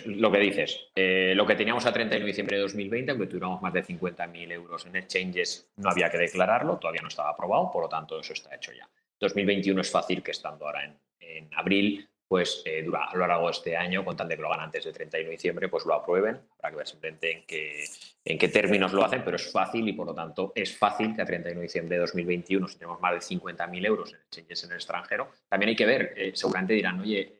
lo que dices, eh, lo que teníamos a 31 de diciembre de 2020, aunque tuviéramos más de 50.000 euros en exchanges, no había que declararlo, todavía no estaba aprobado, por lo tanto eso está hecho ya. 2021 es fácil que estando ahora en, en abril pues eh, dura, a lo largo de este año, con tal de que lo hagan antes del 31 de diciembre, pues lo aprueben. Habrá que ver simplemente en qué, en qué términos lo hacen, pero es fácil y por lo tanto es fácil que a 31 de diciembre de 2021, si tenemos más de 50.000 euros en exchanges en el extranjero, también hay que ver, eh, seguramente dirán, oye,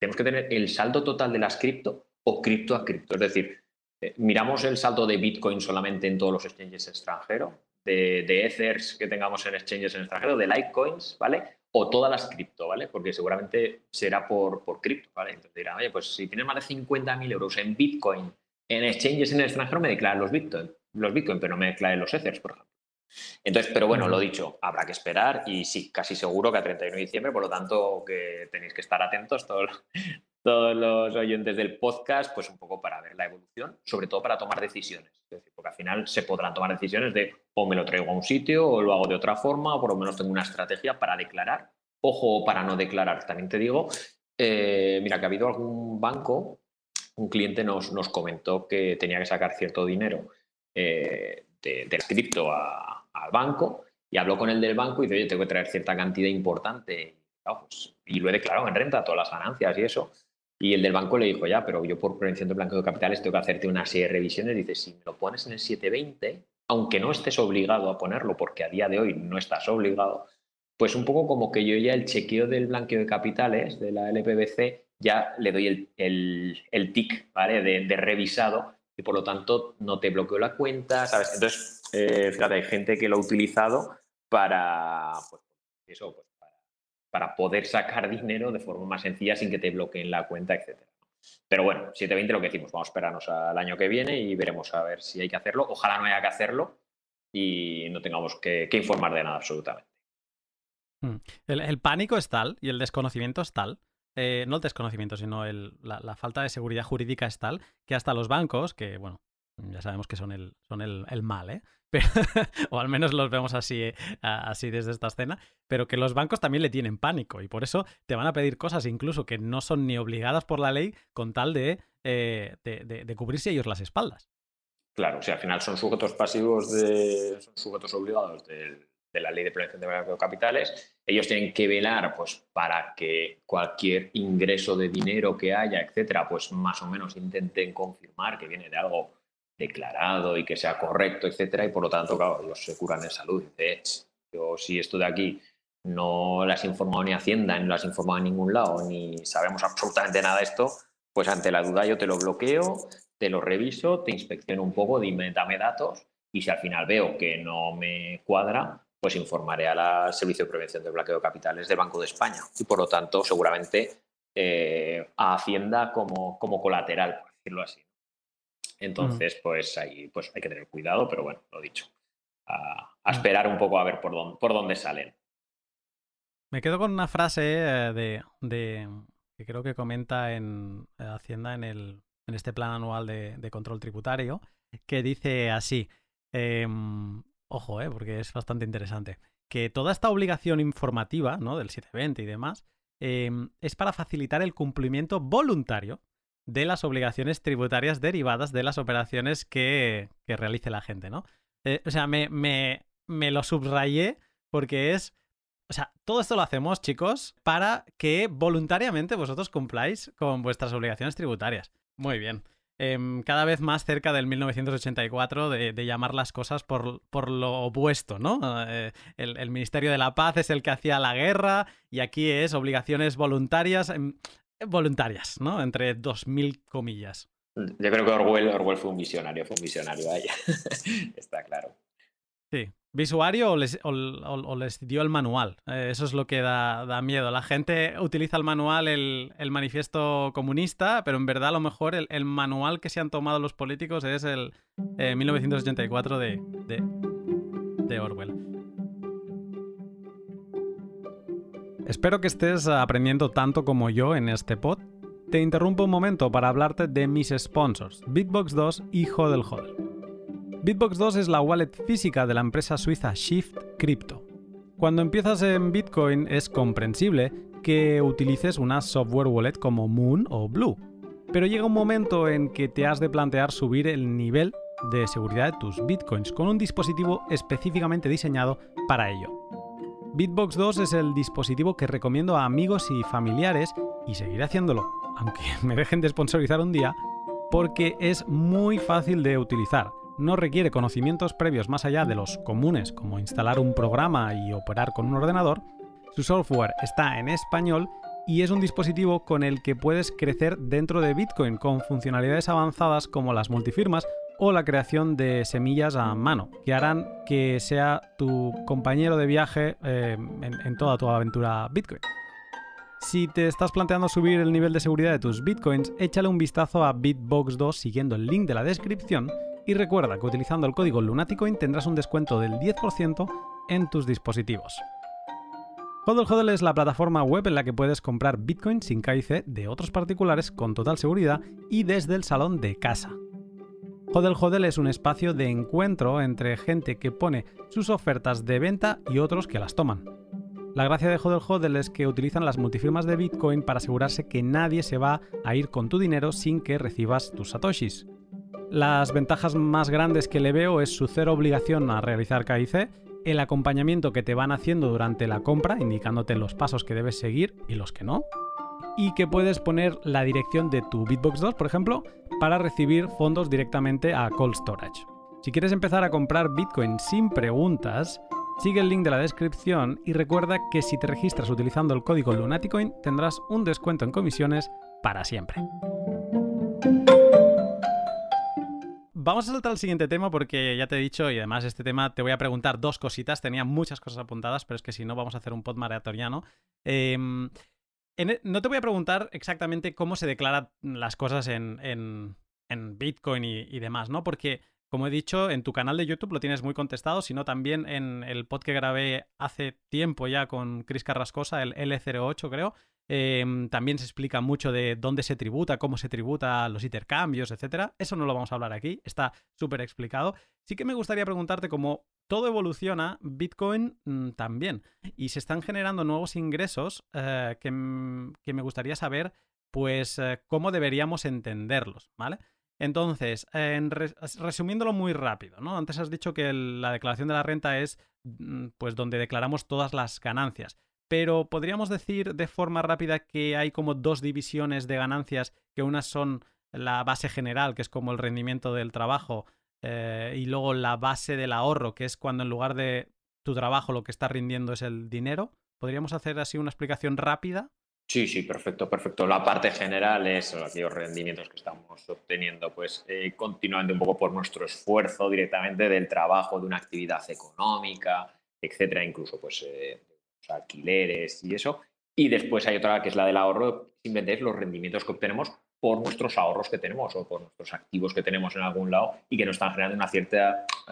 tenemos que tener el saldo total de las cripto o cripto a cripto. Es decir, eh, miramos el saldo de Bitcoin solamente en todos los exchanges extranjeros, de, de Ethers que tengamos en exchanges en extranjero, de Litecoins, ¿vale? O todas las cripto, ¿vale? Porque seguramente será por, por cripto, ¿vale? Entonces dirán, oye, pues si tienes más de 50.000 euros en Bitcoin, en exchanges en el extranjero, me declaran los Bitcoin, los Bitcoin, pero no me declaren los Ethers, por ejemplo. Entonces, pero bueno, lo dicho, habrá que esperar y sí, casi seguro que a 31 de diciembre, por lo tanto, que tenéis que estar atentos todos, todos los oyentes del podcast, pues un poco para ver la evolución, sobre todo para tomar decisiones. porque al final se podrán tomar decisiones de o me lo traigo a un sitio o lo hago de otra forma o por lo menos tengo una estrategia para declarar. Ojo, para no declarar. También te digo, eh, mira, que ha habido algún banco, un cliente nos, nos comentó que tenía que sacar cierto dinero eh, de, cripto al banco y habló con el del banco y dice, oye, tengo que traer cierta cantidad importante. Pues, y lo he declarado en renta, todas las ganancias y eso. Y el del banco le dijo, ya, pero yo por prevención de blanqueo de capitales tengo que hacerte una serie de revisiones. Dice, si me lo pones en el 720, aunque no estés obligado a ponerlo, porque a día de hoy no estás obligado, pues un poco como que yo ya el chequeo del blanqueo de capitales de la LPBC ya le doy el, el, el tic, ¿vale? De, revisado y por lo tanto no te bloqueo la cuenta, ¿sabes? Entonces, eh, fíjate, hay gente que lo ha utilizado para, pues, eso, pues, para poder sacar dinero de forma más sencilla sin que te bloqueen la cuenta, etcétera. Pero bueno, 720 lo que decimos, vamos a esperarnos al año que viene y veremos a ver si hay que hacerlo. Ojalá no haya que hacerlo y no tengamos que, informar de nada absolutamente. Hmm. El, pánico es tal y el desconocimiento es tal, eh, no el desconocimiento, sino la, falta de seguridad jurídica es tal que hasta los bancos, que bueno, ya sabemos que son el, son el mal, ¿eh? [LAUGHS] o al menos los vemos así, eh, así desde esta escena, pero que los bancos también le tienen pánico y por eso te van a pedir cosas incluso que no son ni obligadas por la ley con tal de eh, de, cubrirse ellos las espaldas. Claro, o sea, al final son sujetos pasivos de. son sujetos obligados de la ley de prevención de blanqueo de capitales. Ellos tienen que velar pues, para que cualquier ingreso de dinero que haya, etcétera, pues más o menos intenten confirmar que viene de algo declarado y que sea correcto, etcétera, y por lo tanto, claro, ellos se curan en salud. Dice, yo si esto de aquí no las informado ni Hacienda, ni las informado en ningún lado, ni sabemos absolutamente nada de esto, pues ante la duda yo te lo bloqueo, te lo reviso, te inspecciono un poco, dime, dame datos, y si al final veo que no me cuadra, pues informaré al Servicio de Prevención de Bloqueo de Capitales del Banco de España. Y por lo tanto, seguramente eh, a Hacienda como, como colateral, por decirlo así. Entonces, pues ahí pues hay que tener cuidado, pero bueno, lo dicho. A, esperar un poco a ver por dónde, por dónde salen. Me quedo con una frase eh, de, que creo que comenta en eh, Hacienda en, el, en este plan anual de, control tributario, que dice así, em, ojo, eh, porque es bastante interesante, que toda esta obligación informativa ¿no? del 720 y demás em, es para facilitar el cumplimiento voluntario de las obligaciones tributarias derivadas de las operaciones que, realice la gente, ¿no? o sea, me, me, me lo subrayé porque es o sea, todo esto lo hacemos, chicos, para que voluntariamente vosotros cumpláis con vuestras obligaciones tributarias. Muy bien. Em, cada vez más cerca del 1984 de, llamar las cosas por, por lo opuesto, ¿no? Eh, el, Ministerio de la Paz es el que hacía la guerra y aquí es obligaciones voluntarias, em, voluntarias, ¿no? Entre dos mil comillas. Yo creo que Orwell, Orwell fue un visionario, fue un visionario, vaya. [LAUGHS] Está claro. Sí, ¿Visuario o les, dio el manual? Eh, eso es lo que da, miedo. La gente utiliza el manual, el, manifiesto comunista, pero en verdad a lo mejor el, manual que se han tomado los políticos es el 1984 eh, de, de Orwell. Espero que estés aprendiendo tanto como yo en este pod. Te interrumpo un momento para hablarte de mis sponsors, Bitbox 2 y Hodel Hodel. Bitbox 2 es la wallet física de la empresa suiza Shift Crypto. Cuando empiezas en Bitcoin es comprensible que utilices una software wallet como Moon o Blue, pero llega un momento en que te has de plantear subir el nivel de seguridad de tus bitcoins con un dispositivo específicamente diseñado para ello. Bitbox 2 es el dispositivo que recomiendo a amigos y familiares y seguiré haciéndolo, aunque [LAUGHS] me dejen de sponsorizar un día, porque es muy fácil de utilizar. No requiere conocimientos previos más allá de los comunes como instalar un programa y operar con un ordenador, su software está en español y es un dispositivo con el que puedes crecer dentro de Bitcoin con funcionalidades avanzadas como las multifirmas o la creación de semillas a mano, que harán que sea tu compañero de viaje eh, en, toda tu aventura Bitcoin. Si te estás planteando subir el nivel de seguridad de tus bitcoins, échale un vistazo a Bitbox 2 siguiendo el link de la descripción y recuerda que utilizando el código Lunaticoin tendrás un descuento del 10% en tus dispositivos. Hodl Hodl es la plataforma web en la que puedes comprar Bitcoin sin KIC de otros particulares con total seguridad y desde el salón de casa. Hodl Hodl es un espacio de encuentro entre gente que pone sus ofertas de venta y otros que las toman. La gracia de Hodl Hodl es que utilizan las multifirmas de Bitcoin para asegurarse que nadie se va a ir con tu dinero sin que recibas tus satoshis. Las ventajas más grandes que le veo es su cero obligación a realizar KIC, el acompañamiento que te van haciendo durante la compra, indicándote los pasos que debes seguir y los que no, y que puedes poner la dirección de tu Bitbox 2, por ejemplo, para recibir fondos directamente a Cold Storage. Si quieres empezar a comprar Bitcoin sin preguntas, sigue el link de la descripción y recuerda que si te registras utilizando el código Lunaticoin tendrás un descuento en comisiones para siempre. Vamos a saltar al siguiente tema porque ya te he dicho, y además este tema te voy a preguntar dos cositas. Tenía muchas cosas apuntadas, pero es que si no vamos a hacer un pod maratoniano. Em, e, no te voy a preguntar exactamente cómo se declaran las cosas en, Bitcoin y, demás, ¿no? Porque, como he dicho, en tu canal de YouTube lo tienes muy contestado, sino también en el pod que grabé hace tiempo ya con Chris Carrascosa, el L08 creo, Em, también se explica mucho de dónde se tributa, cómo se tributa los intercambios, etcétera. Eso no lo vamos a hablar aquí, está súper explicado. Sí que me gustaría preguntarte cómo todo evoluciona, Bitcoin mm, también. Y se están generando nuevos ingresos eh, que, me gustaría saber pues cómo deberíamos entenderlos, ¿vale? Entonces, resumiéndolo muy rápido, ¿no? Antes has dicho que la declaración de la renta es mm, pues donde declaramos todas las ganancias. Pero podríamos decir de forma rápida que hay como dos divisiones de ganancias, que unas son la base general, que es como el rendimiento del trabajo, eh, y luego la base del ahorro, que es cuando en lugar de tu trabajo lo que está rindiendo es el dinero. ¿Podríamos hacer así una explicación rápida? Sí, sí, perfecto, perfecto. La parte general es aquellos rendimientos que estamos obteniendo, pues eh, continuando un poco por nuestro esfuerzo directamente del trabajo, de una actividad económica, etcétera, incluso pues eh, alquileres y eso. Y después hay otra que es la del ahorro, simplemente es los rendimientos que obtenemos por nuestros ahorros que tenemos o por nuestros activos que tenemos en algún lado y que nos están generando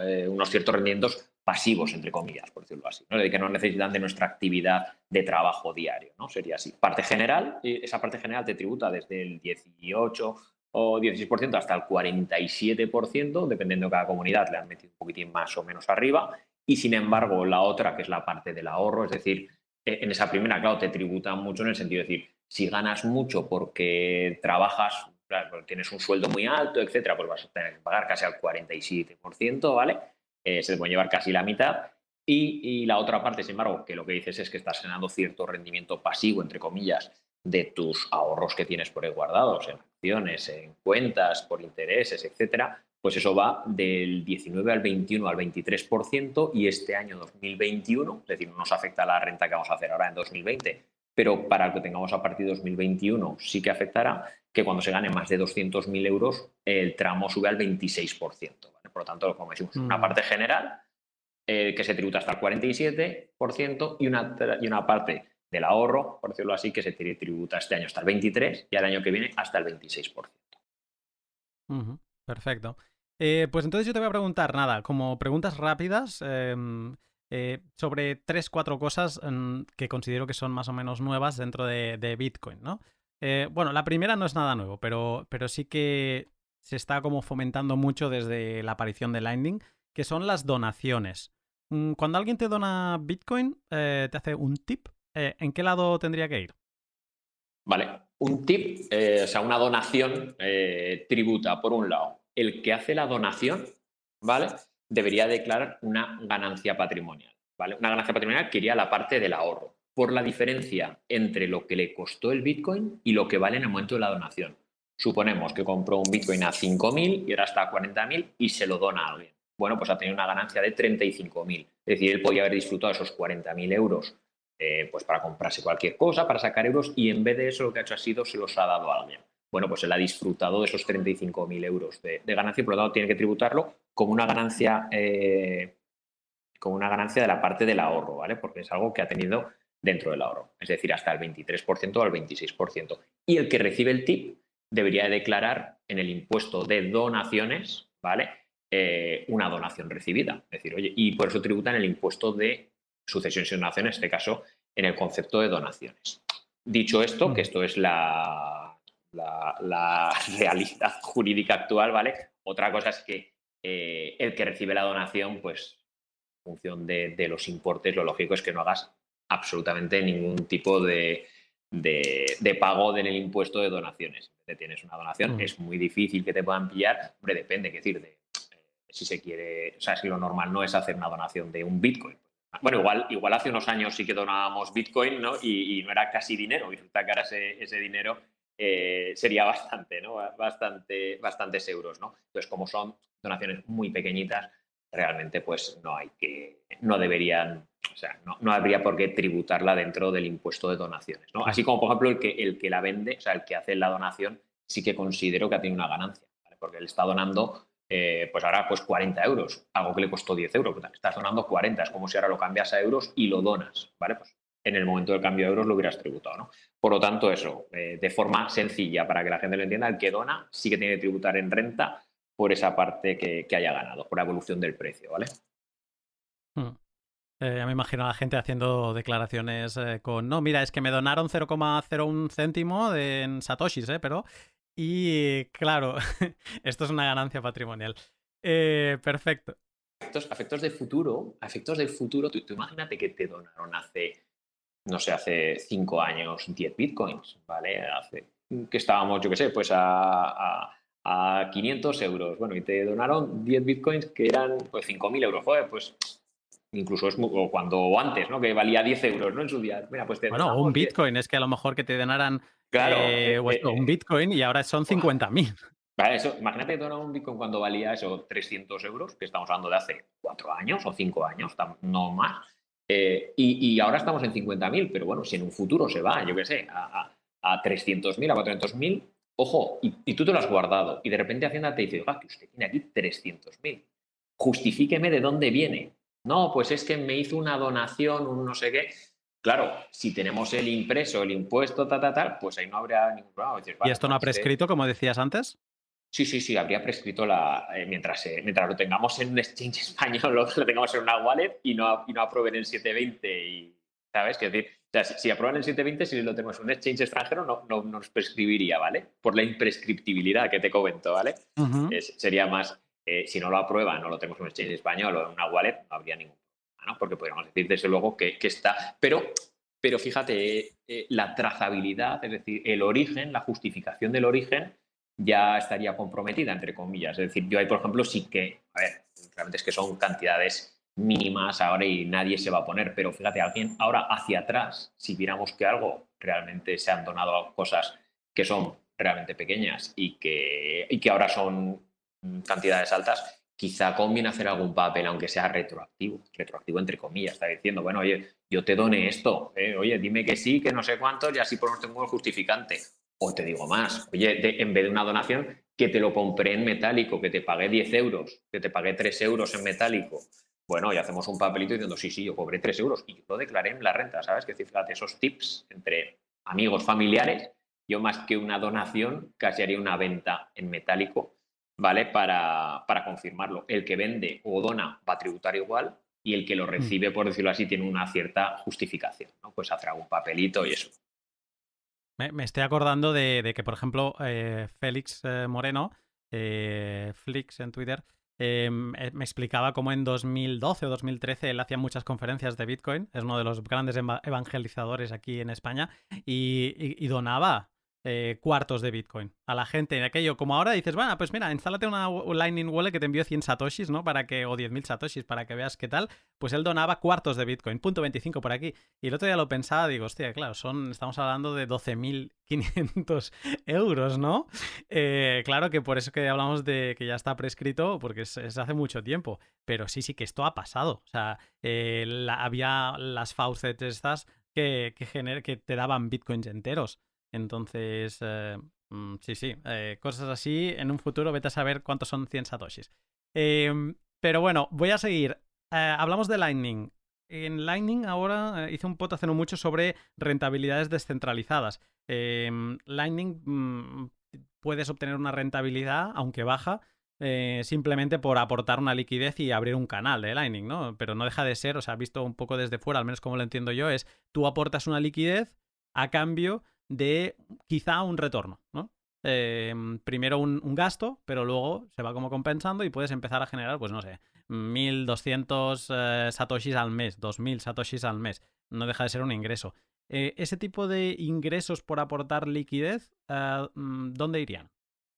eh, unos ciertos rendimientos pasivos, entre comillas, por decirlo así, ¿no? de que no necesitan de nuestra actividad de trabajo diario, ¿no? Sería así. Parte general, esa parte general te tributa desde el 18 o 16% hasta el 47%, dependiendo de cada comunidad, le han metido un poquitín más o menos arriba. Y sin embargo, la otra, que es la parte del ahorro, es decir, e, en esa primera, claro, te tributa mucho en el sentido de decir, si ganas mucho porque trabajas, tienes un sueldo muy alto, etcétera, pues vas a tener que pagar casi al 47%, ¿vale? Eh, se te puede llevar casi la mitad. Y, la otra parte, sin embargo, que lo que dices es que estás generando cierto rendimiento pasivo, entre comillas, de tus ahorros que tienes por ahí guardados en acciones, en cuentas, por intereses, etcétera, pues eso va del 19 al 21 al 23% y este año 2021, es decir, no nos afecta la renta que vamos a hacer ahora en 2020, pero para el que tengamos a partir de 2021 sí que afectará que cuando se gane más de 200.000 euros el tramo sube al 26%. Por lo tanto, como decimos, una mm. parte general eh, que se tributa hasta el 47% y una, y una parte del ahorro, por decirlo así, que se tributa este año hasta el 23% y el año que viene hasta el 26%. Perfecto. Eh, pues entonces yo te voy a preguntar, nada, como preguntas rápidas em, eh, sobre tres, cuatro cosas mm, que considero que son más o menos nuevas dentro de, Bitcoin, ¿no? bueno, la primera no es nada nuevo, pero, pero sí que se está como fomentando mucho desde la aparición de Lightning, que son las donaciones. Mm, cuando alguien te dona Bitcoin, eh, te hace un tip, eh, ¿en qué lado tendría que ir? Vale, un tip, eh, o sea, una donación tributa, por un lado, el que hace la donación, ¿vale? Debería declarar una ganancia patrimonial, ¿vale? Una ganancia patrimonial que iría a la parte del ahorro, por la diferencia entre lo que le costó el Bitcoin y lo que vale en el momento de la donación. Suponemos que compró un Bitcoin a 5.000 y ahora está a 40.000 y se lo dona a alguien. Bueno, pues ha tenido una ganancia de 35.000. Es decir, él podía haber disfrutado esos 40.000 euros eh, pues para comprarse cualquier cosa, para sacar euros y en vez de eso lo que ha hecho ha sido se los ha dado a alguien. Bueno, pues él ha disfrutado de esos 35.000 euros de, ganancia y por lo tanto tiene que tributarlo como una ganancia eh, como una ganancia de la parte del ahorro, ¿vale? Porque es algo que ha tenido dentro del ahorro, es decir, hasta el 23% o al 26%. Y el que recibe el tip debería declarar en el impuesto de donaciones, ¿vale? Eh, una donación recibida. Es decir, oye, y por eso tributan el impuesto de sucesiones y donaciones, en este caso, en el concepto de donaciones. Dicho esto, que esto es la, la, [LAUGHS] realidad jurídica actual, ¿vale? Otra cosa es que eh, el que recibe la donación, pues, en función de los importes, lo lógico es que no hagas absolutamente ningún tipo de, de, pago del impuesto de donaciones. Si tienes una donación, mm. es muy difícil que te puedan pillar. Hombre, depende, es decir, de eh, si se quiere, o sea, si lo normal no es hacer una donación de un Bitcoin. Bueno, igual, igual hace unos años sí que donábamos Bitcoin, ¿no? Y, no era casi dinero, y resulta que ahora ese, dinero eh, sería [LAUGHS] bastante, ¿no? Bastante, bastantes euros, ¿no? Entonces, como son donaciones muy pequeñitas, realmente pues no hay que, no deberían, o sea, no, habría por qué tributarla dentro del impuesto de donaciones, ¿no? Así como, por ejemplo, el que, el que la vende, o sea, el que hace la donación, sí que considero que ha tenido una ganancia, porque él está donando, eh, pues ahora, pues 40 euros, algo que le costó 10 euros, pues, estás donando 40, es como si ahora lo cambias a euros y lo donas, ¿vale? Pues en el momento del cambio de euros lo hubieras tributado, ¿no? Por lo tanto, eso, eh, de forma sencilla, para que la gente lo entienda, el que dona sí que tiene que tributar en renta por esa parte que, haya ganado, por la evolución del precio, ¿vale? Hmm. Eh, ya me imagino a la gente haciendo declaraciones eh, con, no, mira, es que me donaron 0,01 céntimo en satoshis, ¿eh? Pero, y claro, [LAUGHS] esto es una ganancia patrimonial. Perfecto. Efectos, efectos de futuro, efectos del futuro, tú, imagínate que te donaron hace, no sé, hace 5 años 10 bitcoins, ¿vale? Hace que estábamos, yo qué sé, pues a, 500 euros. Bueno, y te donaron 10 bitcoins que eran pues 5.000 euros. Joder, pues incluso es o cuando antes, ¿no? Que valía 10 euros, ¿no? En su día. Mira, pues bueno, un bitcoin, es que a lo mejor que te donaran claro, eh, eh, eh, un bitcoin y ahora son 50.000. Vale, eso, imagínate donar un bitcoin cuando valía eso 300 euros, que estamos hablando de hace 4 años o 5 años, no más. Y, ahora estamos en 50.000, pero bueno, si en un futuro se va, yo qué sé, a, a 300.000, a 400.000, ojo, y, tú te lo has guardado, y de repente Hacienda te dice, oiga, que usted tiene aquí 300.000, justifíqueme de dónde viene. No, pues es que me hizo una donación, un no sé qué. Claro, si tenemos el impreso, el impuesto, tal, tal, tal, pues ahí no habría ningún problema. ¿Y esto no ha eh, prescrito, como decías antes? Sí, sí, sí, habría prescrito la, eh, mientras, eh, mientras lo tengamos en un exchange [LAUGHS] español, lo, lo tengamos en una wallet y no, y no aprueben el 720 y, ¿sabes? Que decir, si aprueban el 720, si lo tenemos en un exchange extranjero, no, no, nos prescribiría, ¿vale? Por la imprescriptibilidad que te comento, ¿vale? sería más, eh, si no lo aprueban, no lo tenemos en un exchange español o en una wallet, no habría ningún problema, ¿no? Porque podríamos decir, desde luego, que, está. Pero, pero fíjate, eh, la trazabilidad, es decir, el origen, la justificación del origen, ya estaría comprometida, entre comillas. Es decir, yo ahí, por ejemplo, sí que, a ver, realmente es que son cantidades mínimas ahora y nadie se va a poner, pero fíjate, alguien ahora hacia atrás, si viéramos que algo realmente se han donado cosas que son realmente pequeñas y que, y que ahora son cantidades altas, quizá conviene hacer algún papel, aunque sea retroactivo, retroactivo entre comillas, está diciendo, bueno, oye, yo te doné esto, ¿eh? oye, dime que sí, que no sé cuánto, y así tengo el justificante. O te digo más, oye, en vez de una donación, que te lo compré en metálico, que te pagué 10 euros, que te pagué 3 euros en metálico, bueno, y hacemos un papelito diciendo, sí, sí, yo cobré 3 euros y yo lo declaré en la renta, ¿sabes? Que fíjate, esos tips entre amigos familiares, yo más que una donación, casi haría una venta en metálico, ¿vale? Para, para confirmarlo. El que vende o dona va a tributar igual y el que lo mm. recibe, por decirlo así, tiene una cierta justificación, ¿no? Pues hacer algún papelito y eso. Me, estoy acordando de, que, por ejemplo, eh, Félix eh, Moreno, eh, Flix en Twitter, Em, eh, me explicaba cómo en 2012 o 2013 él hacía muchas conferencias de Bitcoin, es uno de los grandes evangelizadores aquí en España, y donaba eh, cuartos de Bitcoin a la gente en aquello. Como ahora dices, bueno, pues mira, instálate una Lightning Wallet que te envió 100 satoshis, ¿no? Para que, o 10.000 satoshis para que veas qué tal. Pues él donaba cuartos de Bitcoin, punto 25 por aquí. Y el otro día lo pensaba, digo, hostia, claro, son, estamos hablando de 12.500 [LAUGHS] euros, ¿no? Eh, claro que por eso que hablamos de que ya está prescrito, porque es, hace mucho tiempo. Pero sí, sí que esto ha pasado. O sea, eh, había las faucets estas que, que, que te daban bitcoins enteros. Entonces, eh, mm, sí, sí, eh, cosas así. En un futuro vete a saber cuántos son 100 satoshis. Em, pero bueno, voy a seguir. Eh, hablamos de Lightning. En Lightning ahora hice un pot hace no mucho sobre rentabilidades descentralizadas. Em, Lightning mm, puedes obtener una rentabilidad, aunque baja, simplemente por aportar una liquidez y abrir un canal de Lightning, ¿no? Pero no deja de ser, o sea, visto un poco desde fuera, al menos como lo entiendo yo, es tú aportas una liquidez a cambio de quizá un retorno, ¿no? Em, primero un, gasto, pero luego se va como compensando y puedes empezar a generar, pues no sé, 1200 eh, satoshis al mes, 2000 satoshis al mes. No deja de ser un ingreso. Eh, ese tipo de ingresos por aportar liquidez, eh, mm, ¿dónde irían?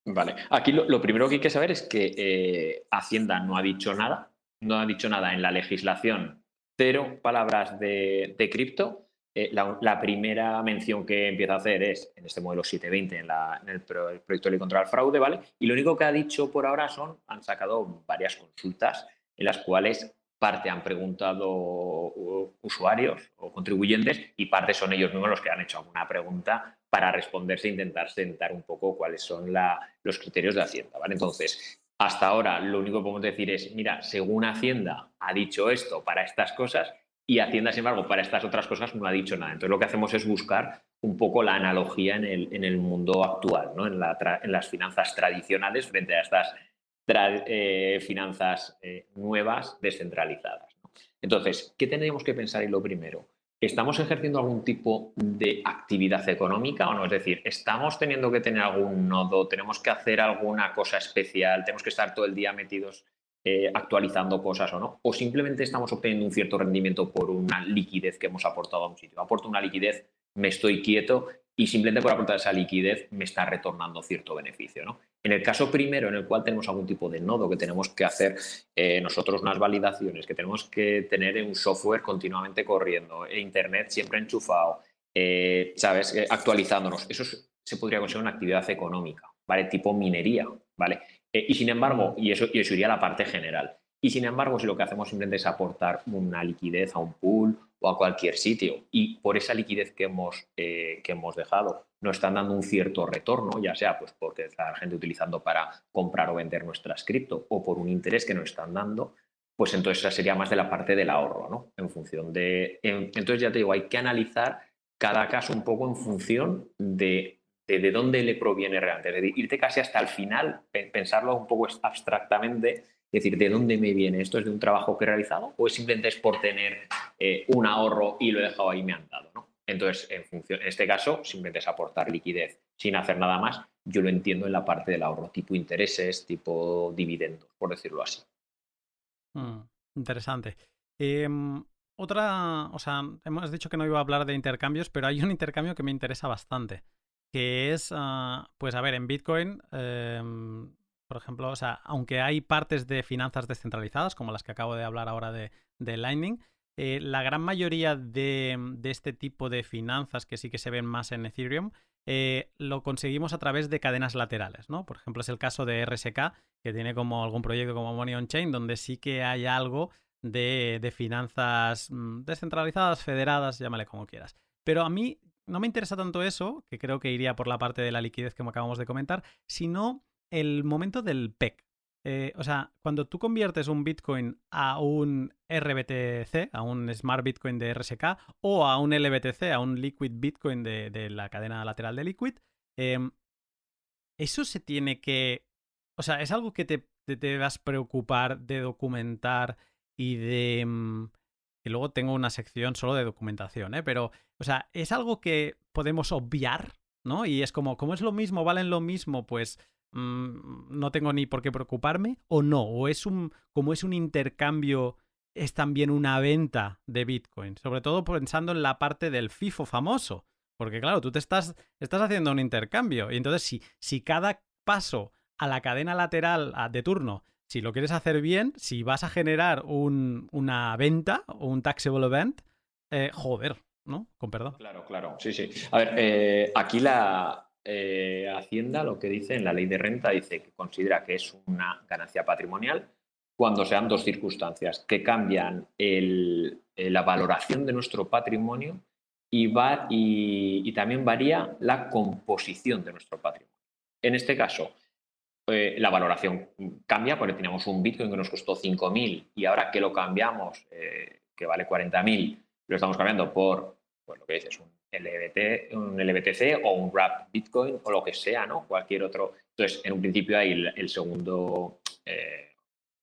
Vale, aquí lo, primero que hay que saber es que Hacienda no ha dicho nada, no ha dicho nada en la legislación, cero palabras de cripto eh, la, primera mención que empieza a hacer es en este modelo 720, en, en el, proyecto de ley contra el fraude, ¿vale? Y lo único que ha dicho por ahora son, han sacado varias consultas en las cuales parte han preguntado usuarios o contribuyentes y parte son ellos mismos los que han hecho alguna pregunta para responderse e intentar sentar un poco cuáles son los criterios de Hacienda, ¿vale? Entonces, hasta ahora lo único que podemos decir es, mira, según Hacienda ha dicho esto para estas cosas, y Hacienda, sin embargo, para estas otras cosas no ha dicho nada. Entonces lo que hacemos es buscar un poco la analogía en el, en el mundo actual, ¿no? en, las finanzas tradicionales frente a estas eh, finanzas eh, nuevas descentralizadas. Entonces, ¿qué tendríamos que pensar en lo primero? ¿Estamos ejerciendo algún tipo de actividad económica o no? Es decir, ¿estamos teniendo que tener algún nodo? ¿Tenemos que hacer alguna cosa especial? ¿Tenemos que estar todo el día metidos eh, actualizando cosas o no, o simplemente estamos obteniendo un cierto rendimiento por una liquidez que hemos aportado a un sitio. Aporto una liquidez, me estoy quieto y simplemente por aportar esa liquidez me está retornando cierto beneficio. ¿no? En el caso primero, en el cual tenemos algún tipo de nodo que tenemos que hacer eh, nosotros unas validaciones, que tenemos que tener un software continuamente corriendo, e Internet siempre enchufado, eh, ¿sabes? Actualizándonos. Eso se podría considerar una actividad económica, ¿vale? Tipo minería, ¿vale? Y sin embargo, y eso, y eso iría a la parte general. Y sin embargo, si lo que hacemos simplemente es aportar una liquidez a un pool o a cualquier sitio y por esa liquidez que hemos, eh, que hemos dejado nos están dando un cierto retorno, ya sea pues porque está la gente utilizando para comprar o vender nuestras cripto o por un interés que nos están dando, pues entonces esa sería más de la parte del ahorro, ¿no? En función de... entonces ya te digo, hay que analizar cada caso un poco en función de, de, de dónde le proviene realmente. Es decir, irte casi hasta el final, pensarlo un poco abstractamente es decir, ¿de dónde me viene? ¿Esto es de un trabajo que he realizado o simplemente es por tener eh, un ahorro y lo he dejado ahí y me han dado? ¿no? Entonces, en, función, en este caso, simplemente es aportar liquidez sin hacer nada más. Yo lo entiendo en la parte del ahorro, tipo intereses, tipo dividendos, por decirlo así. Mm, interesante. Em, otra, o sea, hemos dicho que no iba a hablar de intercambios, pero hay un intercambio que me interesa bastante, que es, ah, pues a ver, en Bitcoin em, por ejemplo, o sea, aunque hay partes de finanzas descentralizadas, como las que acabo de hablar ahora de, Lightning, eh, la gran mayoría de, este tipo de finanzas que sí que se ven más en Ethereum, eh, lo conseguimos a través de cadenas laterales, ¿no? Por ejemplo, es el caso de RSK, que tiene como algún proyecto como Money on Chain, donde sí que hay algo de, de finanzas mm, descentralizadas, federadas, llámale como quieras. Pero a mí no me interesa tanto eso, que creo que iría por la parte de la liquidez que acabamos de comentar, sino el momento del PEC. Eh, o sea, cuando tú conviertes un Bitcoin a un RBTC, a un Smart Bitcoin de RSK, o a un LBTC, a un Liquid Bitcoin de, la cadena lateral de Liquid, em, eso se tiene que... O sea, es algo que te, te debas preocupar de documentar y de... y luego tengo una sección solo de documentación, ¿eh? Pero, o sea, es algo que podemos obviar, ¿no? Y es como, como es lo mismo, valen lo mismo, pues Mm, no tengo ni por qué preocuparme o no, o es un, como es un intercambio, es también una venta de Bitcoin, sobre todo pensando en la parte del FIFO famoso, porque claro, tú te estás, estás haciendo un intercambio y entonces si, si cada paso a la cadena lateral de turno, si lo quieres hacer bien, si vas a generar un, una venta o un taxable event, eh, joder, ¿no? Con perdón. Claro, claro, sí, sí. A ver, eh, aquí la, eh, Hacienda lo que dice en la ley de renta dice que considera que es una ganancia patrimonial cuando sean dos circunstancias que cambian la valoración de nuestro patrimonio y, va, y, también varía la composición de nuestro patrimonio. En este caso, eh, la valoración cambia porque teníamos un Bitcoin que nos costó 5.000 y ahora que lo cambiamos, que vale 40.000, lo estamos cambiando por, pues lo que dices, un LBT, un LBTC o un wrap Bitcoin o lo que sea, ¿no? Cualquier otro. Entonces, en un principio hay el, segundo, eh,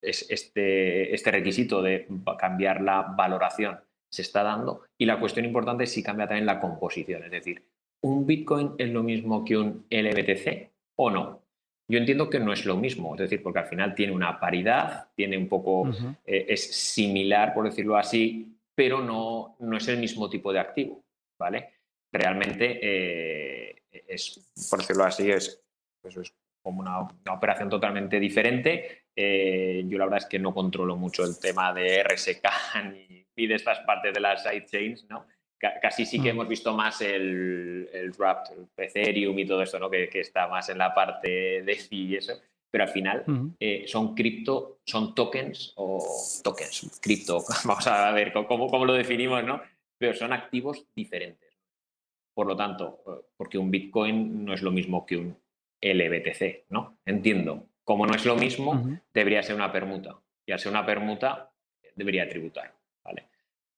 es este, este requisito de cambiar la valoración se está dando y la cuestión importante es si cambia también la composición, es decir, ¿un Bitcoin es lo mismo que un LBTC o no? Yo entiendo que no es lo mismo, es decir, porque al final tiene una paridad, tiene un poco, eh, es similar, por decirlo así, pero no, no es el mismo tipo de activo, ¿vale? realmente eh, es, por decirlo así, es, pues es como una, operación totalmente diferente. Eh, yo la verdad es que no controlo mucho el tema de RSK [LAUGHS] ni, de estas partes de las sidechains, ¿no? Casi sí que mm. hemos visto más el, el el Ethereum y todo esto, ¿no? Que, está más en la parte de FI [LAUGHS] y eso. Pero al final eh, son cripto, son tokens o tokens, cripto, [LAUGHS] vamos a ver cómo, cómo lo definimos, ¿no? Pero son activos diferentes. Por lo tanto, eh, porque un Bitcoin no es lo mismo que un LBTC, ¿no? Entiendo. Como no es lo mismo, debería ser una permuta. Y al ser una permuta, debería tributar.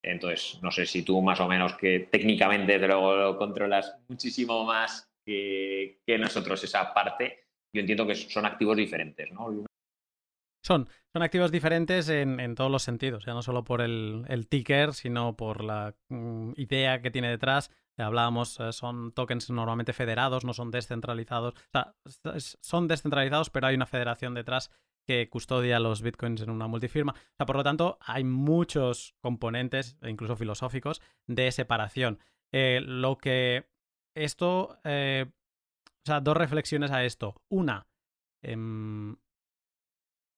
Entonces, no sé si tú más o menos que técnicamente te lo, controlas muchísimo más que, nosotros esa parte, yo entiendo que son activos diferentes, ¿no? Son, son activos diferentes en, todos los sentidos, ya no solo por el, ticker, sino por la mm, idea que tiene detrás, hablábamos, eh, son tokens normalmente federados, no son descentralizados. O sea, son descentralizados, pero hay una federación detrás que custodia los bitcoins en una multifirma. O sea, por lo tanto, hay muchos componentes, incluso filosóficos, de separación. Eh, lo que esto, eh, o sea, dos reflexiones a esto. Una, em,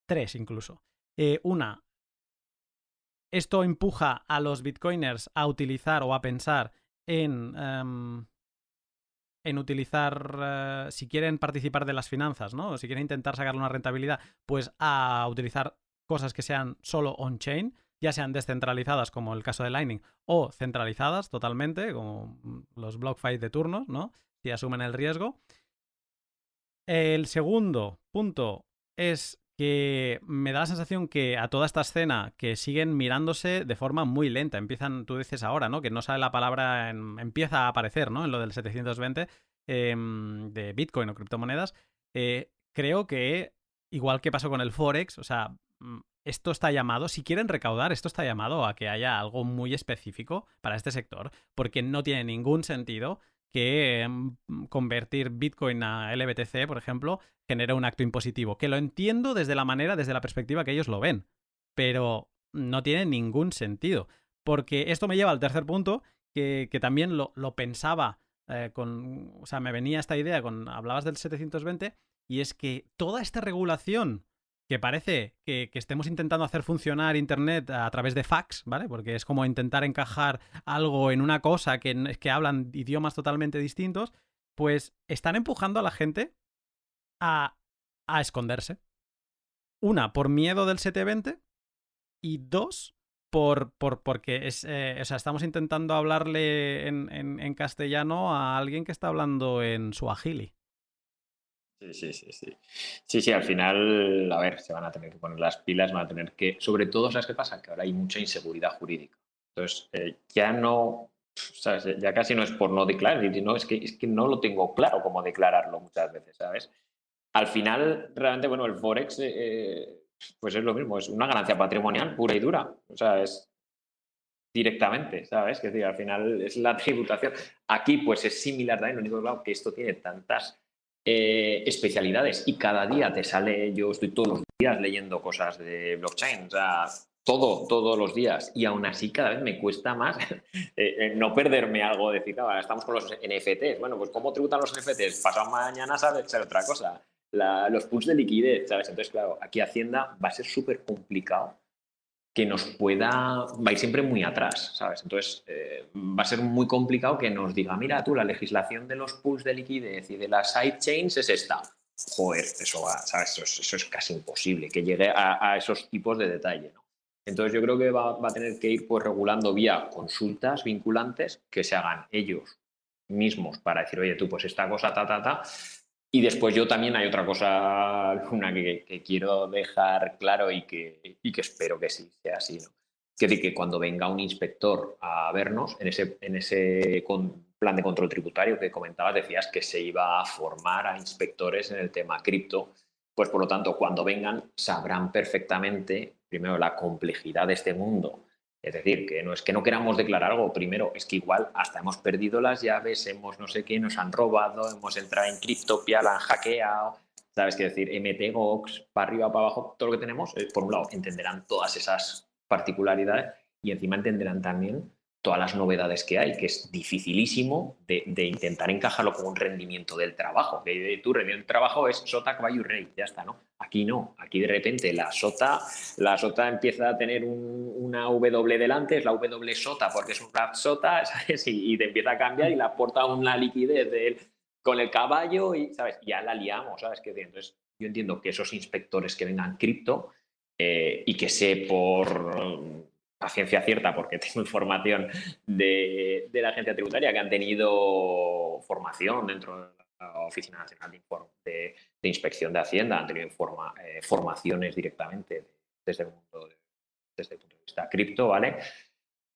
tres incluso. Eh, una, esto empuja a los bitcoiners a utilizar o a pensar en, em, en utilizar, eh, si quieren participar de las finanzas, ¿no? Si quieren intentar sacar una rentabilidad, pues a utilizar cosas que sean solo on-chain, ya sean descentralizadas como el caso de Lightning o centralizadas totalmente, como los BlockFi de turnos, ¿no? Si asumen el riesgo. El segundo punto es que me da la sensación que a toda esta escena que siguen mirándose de forma muy lenta. Empiezan, tú dices ahora, ¿no? Que no sale la palabra, empieza a aparecer, ¿no? En lo del 720 em, de Bitcoin o criptomonedas. Eh, creo que, igual que pasó con el Forex, o sea, mm, esto está llamado, si quieren recaudar, esto está llamado a que haya algo muy específico para este sector, porque no tiene ningún sentido que mm, convertir Bitcoin a LBTC, por ejemplo, genera un acto impositivo. Que lo entiendo desde la manera, desde la perspectiva que ellos lo ven. Pero no tiene ningún sentido. Porque esto me lleva al tercer punto, que, también lo, pensaba eh, con. O sea, me venía esta idea con. Hablabas del 720, y es que toda esta regulación que parece que, estemos intentando hacer funcionar Internet a través de fax, ¿vale? Porque es como intentar encajar algo en una cosa que, que hablan idiomas totalmente distintos, pues están empujando a la gente a, a esconderse. Una, por miedo del 720 y dos, por, por, porque es, eh, o sea, estamos intentando hablarle en, en, castellano a alguien que está hablando en suajili. Sí, sí, sí, sí. Sí, sí, al final, a ver, se van a tener que poner las pilas, van a tener que, sobre todo, ¿sabes qué pasa? Que ahora hay mucha inseguridad jurídica. Entonces, eh, ya no, ¿sabes? Ya casi no es por no declarar, no, es que, es que no lo tengo claro cómo declararlo muchas veces, ¿sabes? Al final, realmente, bueno, el Forex, eh, pues es lo mismo, es una ganancia patrimonial pura y dura. O sea, es directamente, ¿sabes? Que decir, al final es la [LAUGHS] tributación. Aquí, pues es similar también, lo único claro, que esto tiene tantas eh, especialidades y cada día te sale, yo estoy todos los días leyendo cosas de blockchain, o sea, todo, todos los días y aún así cada vez me cuesta más [LAUGHS] eh, eh, no perderme algo, decir, claro, estamos con los NFTs, bueno, pues ¿cómo tributan los NFTs? Pasado mañana sabe otra cosa, los pools de liquidez, ¿sabes? Entonces, claro, aquí Hacienda va a ser súper complicado que nos pueda, va a ir siempre muy atrás, ¿sabes? Entonces, eh, va a ser muy complicado que nos diga, mira tú, la legislación de los pools de liquidez y de las sidechains es esta. Joder, eso va, ¿sabes? Eso es, casi imposible, que llegue a, esos tipos de detalle, ¿no? Entonces, yo creo que va, va, a tener que ir pues, regulando vía consultas vinculantes que se hagan ellos mismos para decir, oye, tú, pues esta cosa, ta, ta, ta, y después yo también hay otra cosa, una que, quiero dejar claro y que, y que espero que sí sea así, ¿no? Que, que cuando venga un inspector a vernos, en ese, en ese plan de control tributario que comentabas, decías que se iba a formar a inspectores en el tema cripto, pues por lo tanto, cuando vengan sabrán perfectamente, primero, la complejidad de este mundo es decir, que no es que no queramos declarar algo, primero, es que igual hasta hemos perdido las llaves, hemos no sé qué, nos han robado, hemos entrado en Cryptopia, la han hackeado, ¿sabes qué decir? MTGOX, para arriba, para abajo, todo lo que tenemos, eh, por un lado, entenderán todas esas particularidades y encima entenderán también todas las novedades que hay, que es dificilísimo de, intentar encajarlo con un rendimiento del trabajo. Que tu rendimiento del trabajo es sota, caballo y rey, ya está, ¿no? Aquí no, aquí de repente la sota, la sota empieza a tener una W delante, es la W sota porque es un rap sota, [LAUGHS] ¿sabes? Y, te empieza a cambiar y la aporta una liquidez con el caballo y, ¿sabes? Ya la liamos, ¿sabes? Entonces yo entiendo que esos inspectores que vengan cripto eh, y que sé por a ciencia cierta, porque [LAUGHS] tengo información de, la agencia tributaria que han tenido formación dentro de la Oficina Nacional de, Inspección de Hacienda, han tenido eh, formaciones directamente desde el, mundo desde punto de vista cripto, ¿vale?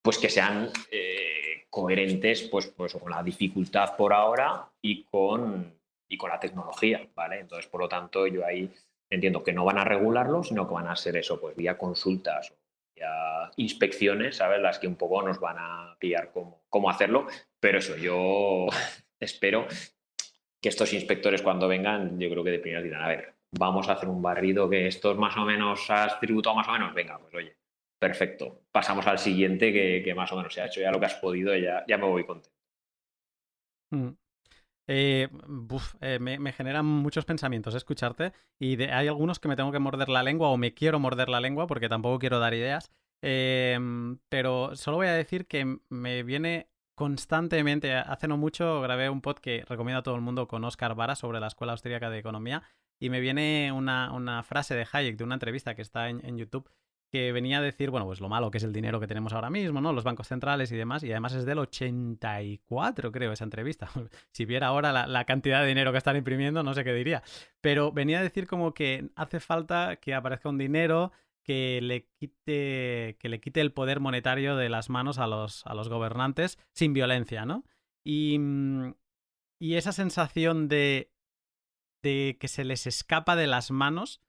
Pues que sean eh, coherentes pues, pues, con la dificultad por ahora y con, y con la tecnología, ¿vale? Entonces, por lo tanto, yo ahí entiendo que no van a regularlo, sino que van a ser eso, pues vía consultas inspecciones, ¿sabes? Las que un poco nos van a guiar cómo, cómo hacerlo. Pero eso, yo [LAUGHS] espero que estos inspectores cuando vengan, yo creo que de primera dirán, a ver, vamos a hacer un barrido que estos más o menos has tributado más o menos, venga, pues oye, perfecto, pasamos al siguiente que, más o menos se ha hecho ya lo que has podido, ya, ya me voy contento. Mm. Eh, eh, me, generan muchos pensamientos escucharte y hay algunos que me tengo que morder la lengua o me quiero morder la lengua porque tampoco quiero dar ideas. Em, pero solo voy a decir que me viene constantemente, hace no mucho grabé un pod que recomiendo a todo el mundo con Oscar Vara sobre la Escuela Austríaca de Economía y me viene una, frase de Hayek de una entrevista que está en YouTube que venía a decir, bueno, pues lo malo que es el dinero que tenemos ahora mismo, ¿no? Los bancos centrales y demás, y además es del 84, creo, esa entrevista. [LAUGHS] si viera ahora la, cantidad de dinero que están imprimiendo, no sé qué diría. Pero venía a decir como que hace falta que aparezca un dinero que le quite, que le quite el poder monetario de las manos a los, a los gobernantes sin violencia, ¿no? Y, y esa sensación de, de que se les escapa de las manos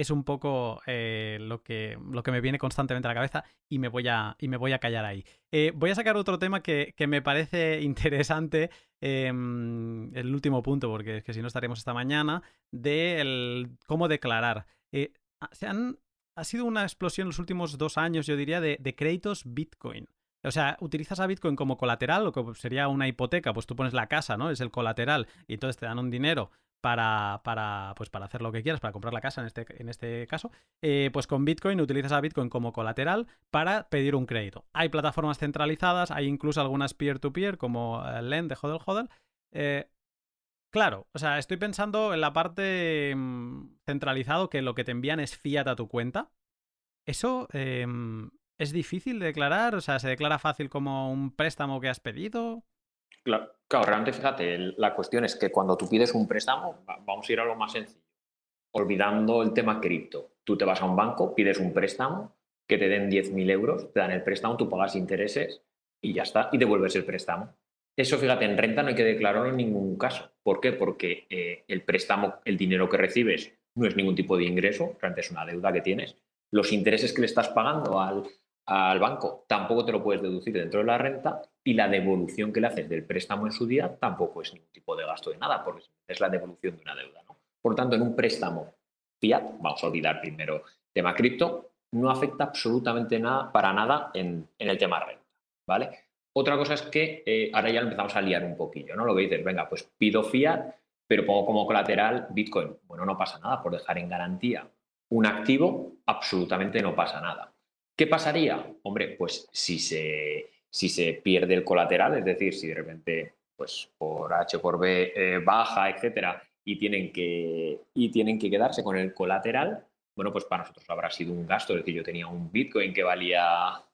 es un poco eh, lo, que, lo que me viene constantemente a la cabeza y me voy a, y me voy a callar ahí. Eh, voy a sacar otro tema que, me parece [LAUGHS] interesante, em, el último punto, porque es que si no estaríamos esta mañana, de cómo declarar. Eh, se han, ha sido una explosión los últimos dos años, yo diría, de, de créditos Bitcoin. O sea, utilizas a Bitcoin como colateral, lo que sería una hipoteca, pues tú pones la casa, ¿no? Es el colateral y entonces te dan un dinero para, para, pues para hacer lo que quieras, para comprar la casa en este, en este caso, eh, pues con Bitcoin utilizas a Bitcoin como colateral para pedir un crédito. Hay plataformas centralizadas, hay incluso algunas peer-to-peer como eh, Lend de Hodel Hodel. Eh, claro, o sea, estoy pensando en la parte mm, centralizado que lo que te envían es fiat a tu cuenta. Eso em, es difícil de declarar, o sea, se declara fácil como un préstamo que has pedido. Claro, realmente fíjate, la cuestión es que cuando tú pides un préstamo, vamos a ir a lo más sencillo, olvidando el tema cripto. Tú te vas a un banco, pides un préstamo, que te den 10.000 euros, te dan el préstamo, tú pagas intereses y ya está, y devuelves el préstamo. Eso, fíjate, en renta no hay que declararlo en ningún caso. ¿Por qué? Porque eh, el préstamo, el dinero que recibes, no es ningún tipo de ingreso, realmente es una deuda que tienes. Los intereses que le estás pagando al, al banco tampoco te lo puedes deducir dentro de la renta y la devolución que le haces del préstamo en su día tampoco es ningún tipo de gasto de nada, porque es la devolución de una deuda. ¿no? Por tanto, en un préstamo fiat, vamos a olvidar primero tema cripto, no afecta absolutamente nada, para nada en, el tema renta. ¿vale? Otra cosa es que eh, ahora ya empezamos a liar un poquillo, ¿no? Lo que dices, venga, pues pido fiat, pero pongo como colateral Bitcoin. Bueno, no pasa nada por dejar en garantía un activo, absolutamente no pasa nada. ¿Qué pasaría? Hombre, pues si se, si se pierde el colateral, es decir, si de repente, pues por H por B eh, baja, etcétera, y tienen, que, y tienen que quedarse con el colateral, bueno, pues para nosotros habrá sido un gasto. Es decir, yo tenía un Bitcoin que valía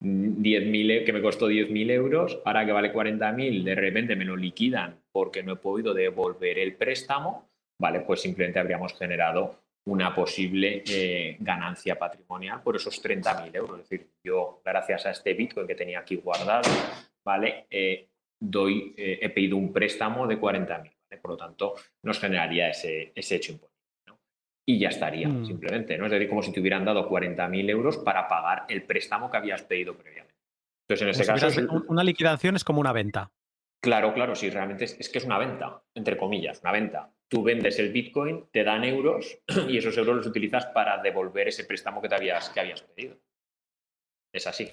10.000, que me costó 10.000 euros, ahora que vale 40.000, de repente me lo liquidan porque no he podido devolver el préstamo, vale, pues simplemente habríamos generado una posible eh, ganancia patrimonial por esos 30.000 euros. Es decir, yo, gracias a este Bitcoin que tenía aquí guardado, ¿vale? Eh, doy, eh, he pedido un préstamo de 40.000, ¿vale? Por lo tanto, nos generaría ese, ese hecho imponible. ¿no? Y ya estaría, mm. simplemente, ¿no? Es decir, como si te hubieran dado 40.000 euros para pagar el préstamo que habías pedido previamente. Entonces, en ese caso... Una liquidación es como una venta. Claro, claro, sí, realmente es, que es una venta, entre comillas, una venta. Tú vendes el Bitcoin, te dan euros [CLEARS THROAT] y esos euros los utilizas para devolver ese préstamo que te habías, que habías pedido. Es así.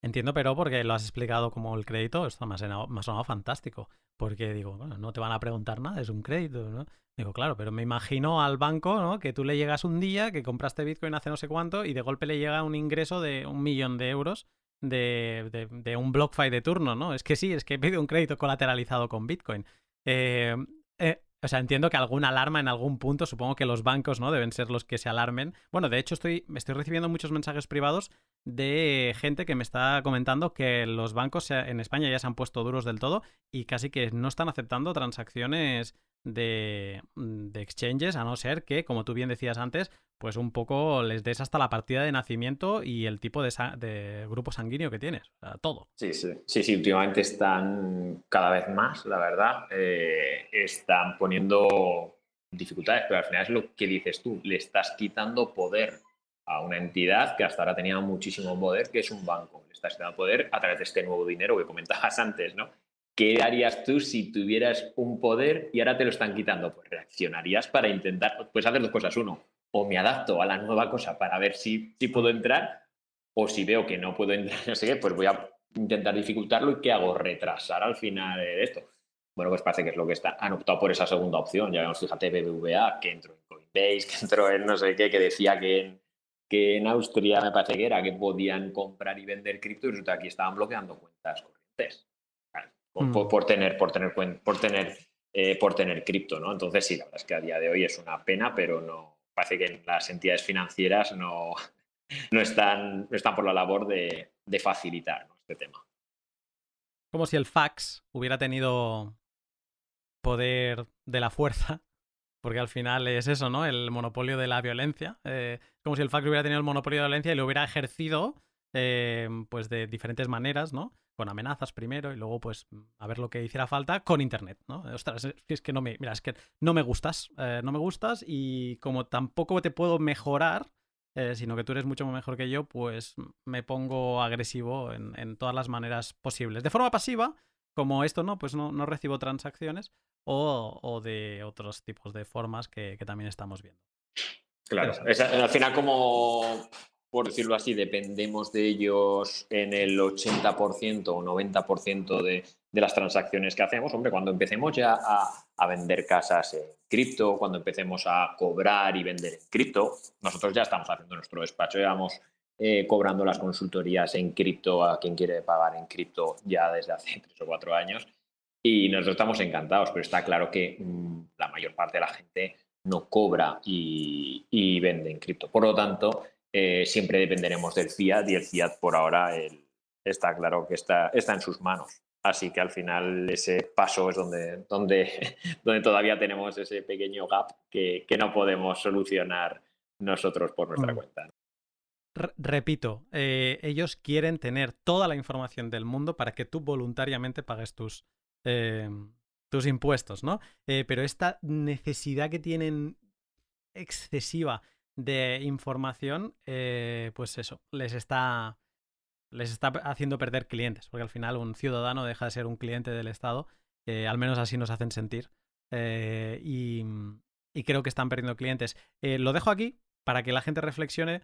Entiendo, pero porque lo has explicado como el crédito, esto me ha sonado, fantástico. Porque digo, bueno, no te van a preguntar nada, es un crédito, ¿no? Digo, claro, pero me imagino al banco, ¿no? Que tú le llegas un día, que compraste Bitcoin hace no sé cuánto, y de golpe le llega un ingreso de un millón de euros de, de, un BlockFi de turno, ¿no? Es que sí, es que he pedido un crédito colateralizado con Bitcoin. Eh, eh, o sea, entiendo que alguna alarma en algún punto, supongo que los bancos, ¿no? Deben ser los que se alarmen. Bueno, de hecho, estoy, estoy recibiendo muchos mensajes privados de gente que me está comentando que los bancos en España ya se han puesto duros del todo y casi que no están aceptando transacciones de, de exchanges, a no ser que, como tú bien decías antes, pues un poco les des hasta la partida de nacimiento y el tipo de, grupo sanguíneo que tienes, o todo. Sí, sí, sí, sí, últimamente están cada vez más, la verdad, eh, están poniendo dificultades, pero al final es lo que dices tú, le estás quitando poder a una entidad que hasta ahora tenía muchísimo poder, que es un banco, le estás quitando poder a través de este nuevo dinero que comentabas [LAUGHS] antes, ¿no? ¿Qué harías tú si tuvieras un poder y ahora te lo están quitando? Pues reaccionarías para intentar, pues hacer dos cosas. Uno, o me adapto a la nueva cosa para ver si, si puedo entrar, o si veo que no puedo entrar, [LAUGHS] no sé qué, pues voy a intentar dificultarlo y ¿qué hago? Retrasar al final de esto. bueno, pues parece que es lo que está. Han optado por esa segunda opción. Ya vemos, fíjate, BBVA, que entró en Coinbase, [LAUGHS] que entró en no sé qué, que decía que en, que en Austria me parece que era que podían comprar y vender cripto y resulta que aquí estaban bloqueando cuentas corrientes. Mm. Por, tener, por tener, por tener, eh, por tener cripto, ¿no? Entonces sí, la verdad es que a día de hoy es una pena, pero no parece que las entidades financieras no, [LAUGHS] no, están, no están por la labor de, de facilitar este tema. Como si el fax hubiera tenido poder de la fuerza, [LAUGHS] porque al final es eso, ¿no? El monopolio de la violencia. Eh, como si el fax hubiera tenido el monopolio de la violencia y lo hubiera ejercido, eh, pues de diferentes maneras, ¿no? Con amenazas primero y luego, pues, a ver lo que hiciera falta con internet, ¿no? Ostras, es que no me, mira, es que no me gustas, eh, no me gustas y como tampoco te puedo mejorar, sino que tú eres mucho mejor que yo, pues me pongo agresivo en, en, todas las maneras posibles. De forma pasiva, como esto, ¿no? Pues no, no recibo transacciones, o, de otros tipos de formas que, también estamos viendo. Claro, al final como, por decirlo así, dependemos de ellos en el 80% o 90% de, de las transacciones que hacemos, hombre, cuando empecemos ya a, vender casas en cripto, cuando empecemos a cobrar y vender en cripto, nosotros ya estamos haciendo nuestro despacho, ya vamos eh, cobrando las consultorías en cripto a quien quiere pagar en cripto ya desde hace [LAUGHS] tres o cuatro años. Y nosotros estamos encantados, pero está claro que mm, la mayor parte de la gente no cobra y, vende en cripto. Por lo tanto, eh, siempre dependeremos del fiat y el fiat por ahora está claro que está, está en sus manos. Así que al final ese paso es donde, donde, [LAUGHS] donde todavía tenemos ese pequeño gap que, que no podemos solucionar nosotros por nuestra mm. cuenta. repito, eh, ellos quieren tener toda la información del mundo para que tú voluntariamente pagues tus, Em, tus impuestos, ¿no? Eh, pero esta necesidad que tienen excesiva de información, eh, pues eso, les está, les está haciendo perder clientes, porque al final un ciudadano deja de ser un cliente del Estado, al menos así nos hacen sentir, eh, y, y, creo que están perdiendo clientes. lo dejo aquí para que la gente reflexione,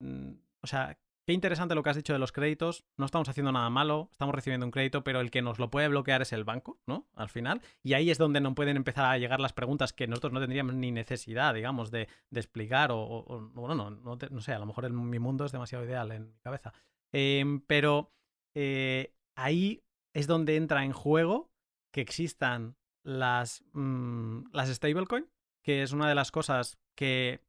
mm, o sea, Qué interesante lo que has dicho de los créditos. No estamos haciendo nada malo, estamos recibiendo un crédito, pero el que nos lo puede bloquear es el banco, ¿no? Al final. Y ahí es donde no pueden empezar a llegar las preguntas que nosotros no tendríamos ni necesidad, digamos, de, explicar. O, bueno, no, no, sé, a lo mejor mi mundo es demasiado ideal en mi cabeza. Em, pero eh, ahí es donde entra en juego que existan las, mm, las stablecoin, que es una de las cosas que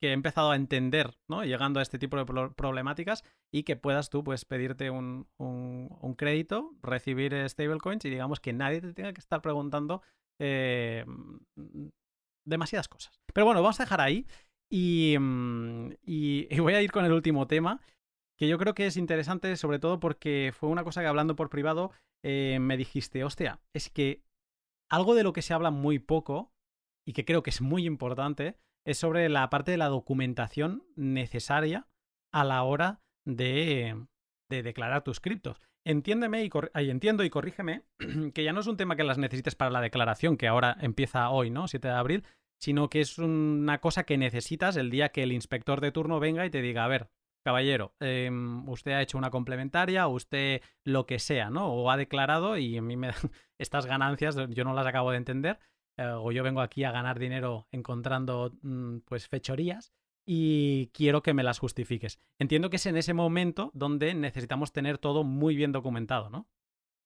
que he empezado a entender, ¿no? Llegando a este tipo de problemáticas y que puedas tú, pues, pedirte un, un, crédito, recibir stablecoins y digamos que nadie te tenga que estar preguntando eh, demasiadas cosas. Pero bueno, vamos a dejar ahí y, y, voy a ir con el último tema, que yo creo que es interesante, sobre todo porque fue una cosa que hablando por privado eh, me dijiste, hostia, es que algo de lo que se habla muy poco y que creo que es muy importante es sobre la parte de la documentación necesaria a la hora de, declarar tus criptos. Entiéndeme y entiendo y corrígeme [CLEARS THROAT] que ya no es un tema que las necesites para la declaración, que ahora empieza hoy, ¿no? 7 de abril, sino que es una cosa que necesitas el día que el inspector de turno venga y te diga, a ver, caballero, em, usted ha hecho una complementaria, usted lo que sea, ¿no? O ha declarado y a mí me [LAUGHS] estas ganancias yo no las acabo de entender o yo vengo aquí a ganar dinero encontrando mm, pues fechorías y quiero que me las justifiques. Entiendo que es en ese momento donde necesitamos tener todo muy bien documentado, ¿no?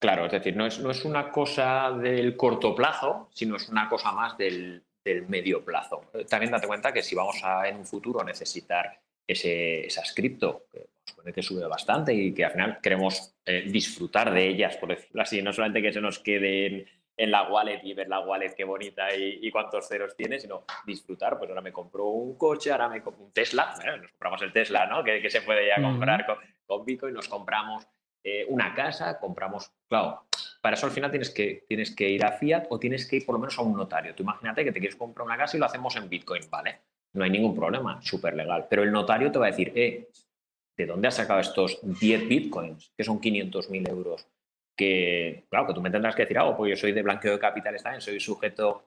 Claro, es decir, no es, no es una cosa del corto plazo, sino es una cosa más del, medio plazo. También date cuenta que si vamos a en un futuro necesitar ese, esa cripto, que supone que sube bastante y que al final queremos eh, disfrutar de ellas, por decirlo así, no solamente que se nos queden en la wallet y ver la wallet qué bonita y, cuántos ceros tiene, sino disfrutar. Pues ahora me compro un coche, ahora me compro un Tesla, nos compramos el Tesla, ¿no? Que, se puede ya comprar con, con, Bitcoin, nos compramos eh, una casa, compramos, claro, para eso al final tienes que, tienes que ir a Fiat o tienes que ir por lo menos a un notario. Tú imagínate que te quieres comprar una casa y lo hacemos en Bitcoin, ¿vale? No hay ningún problema, súper legal. Pero el notario te va a decir, eh, ¿de dónde has sacado estos 10 Bitcoins, que son 500.000 euros? Que, claro, que tú me tendrás que decir algo, porque yo soy de blanqueo de capitales también, soy sujeto,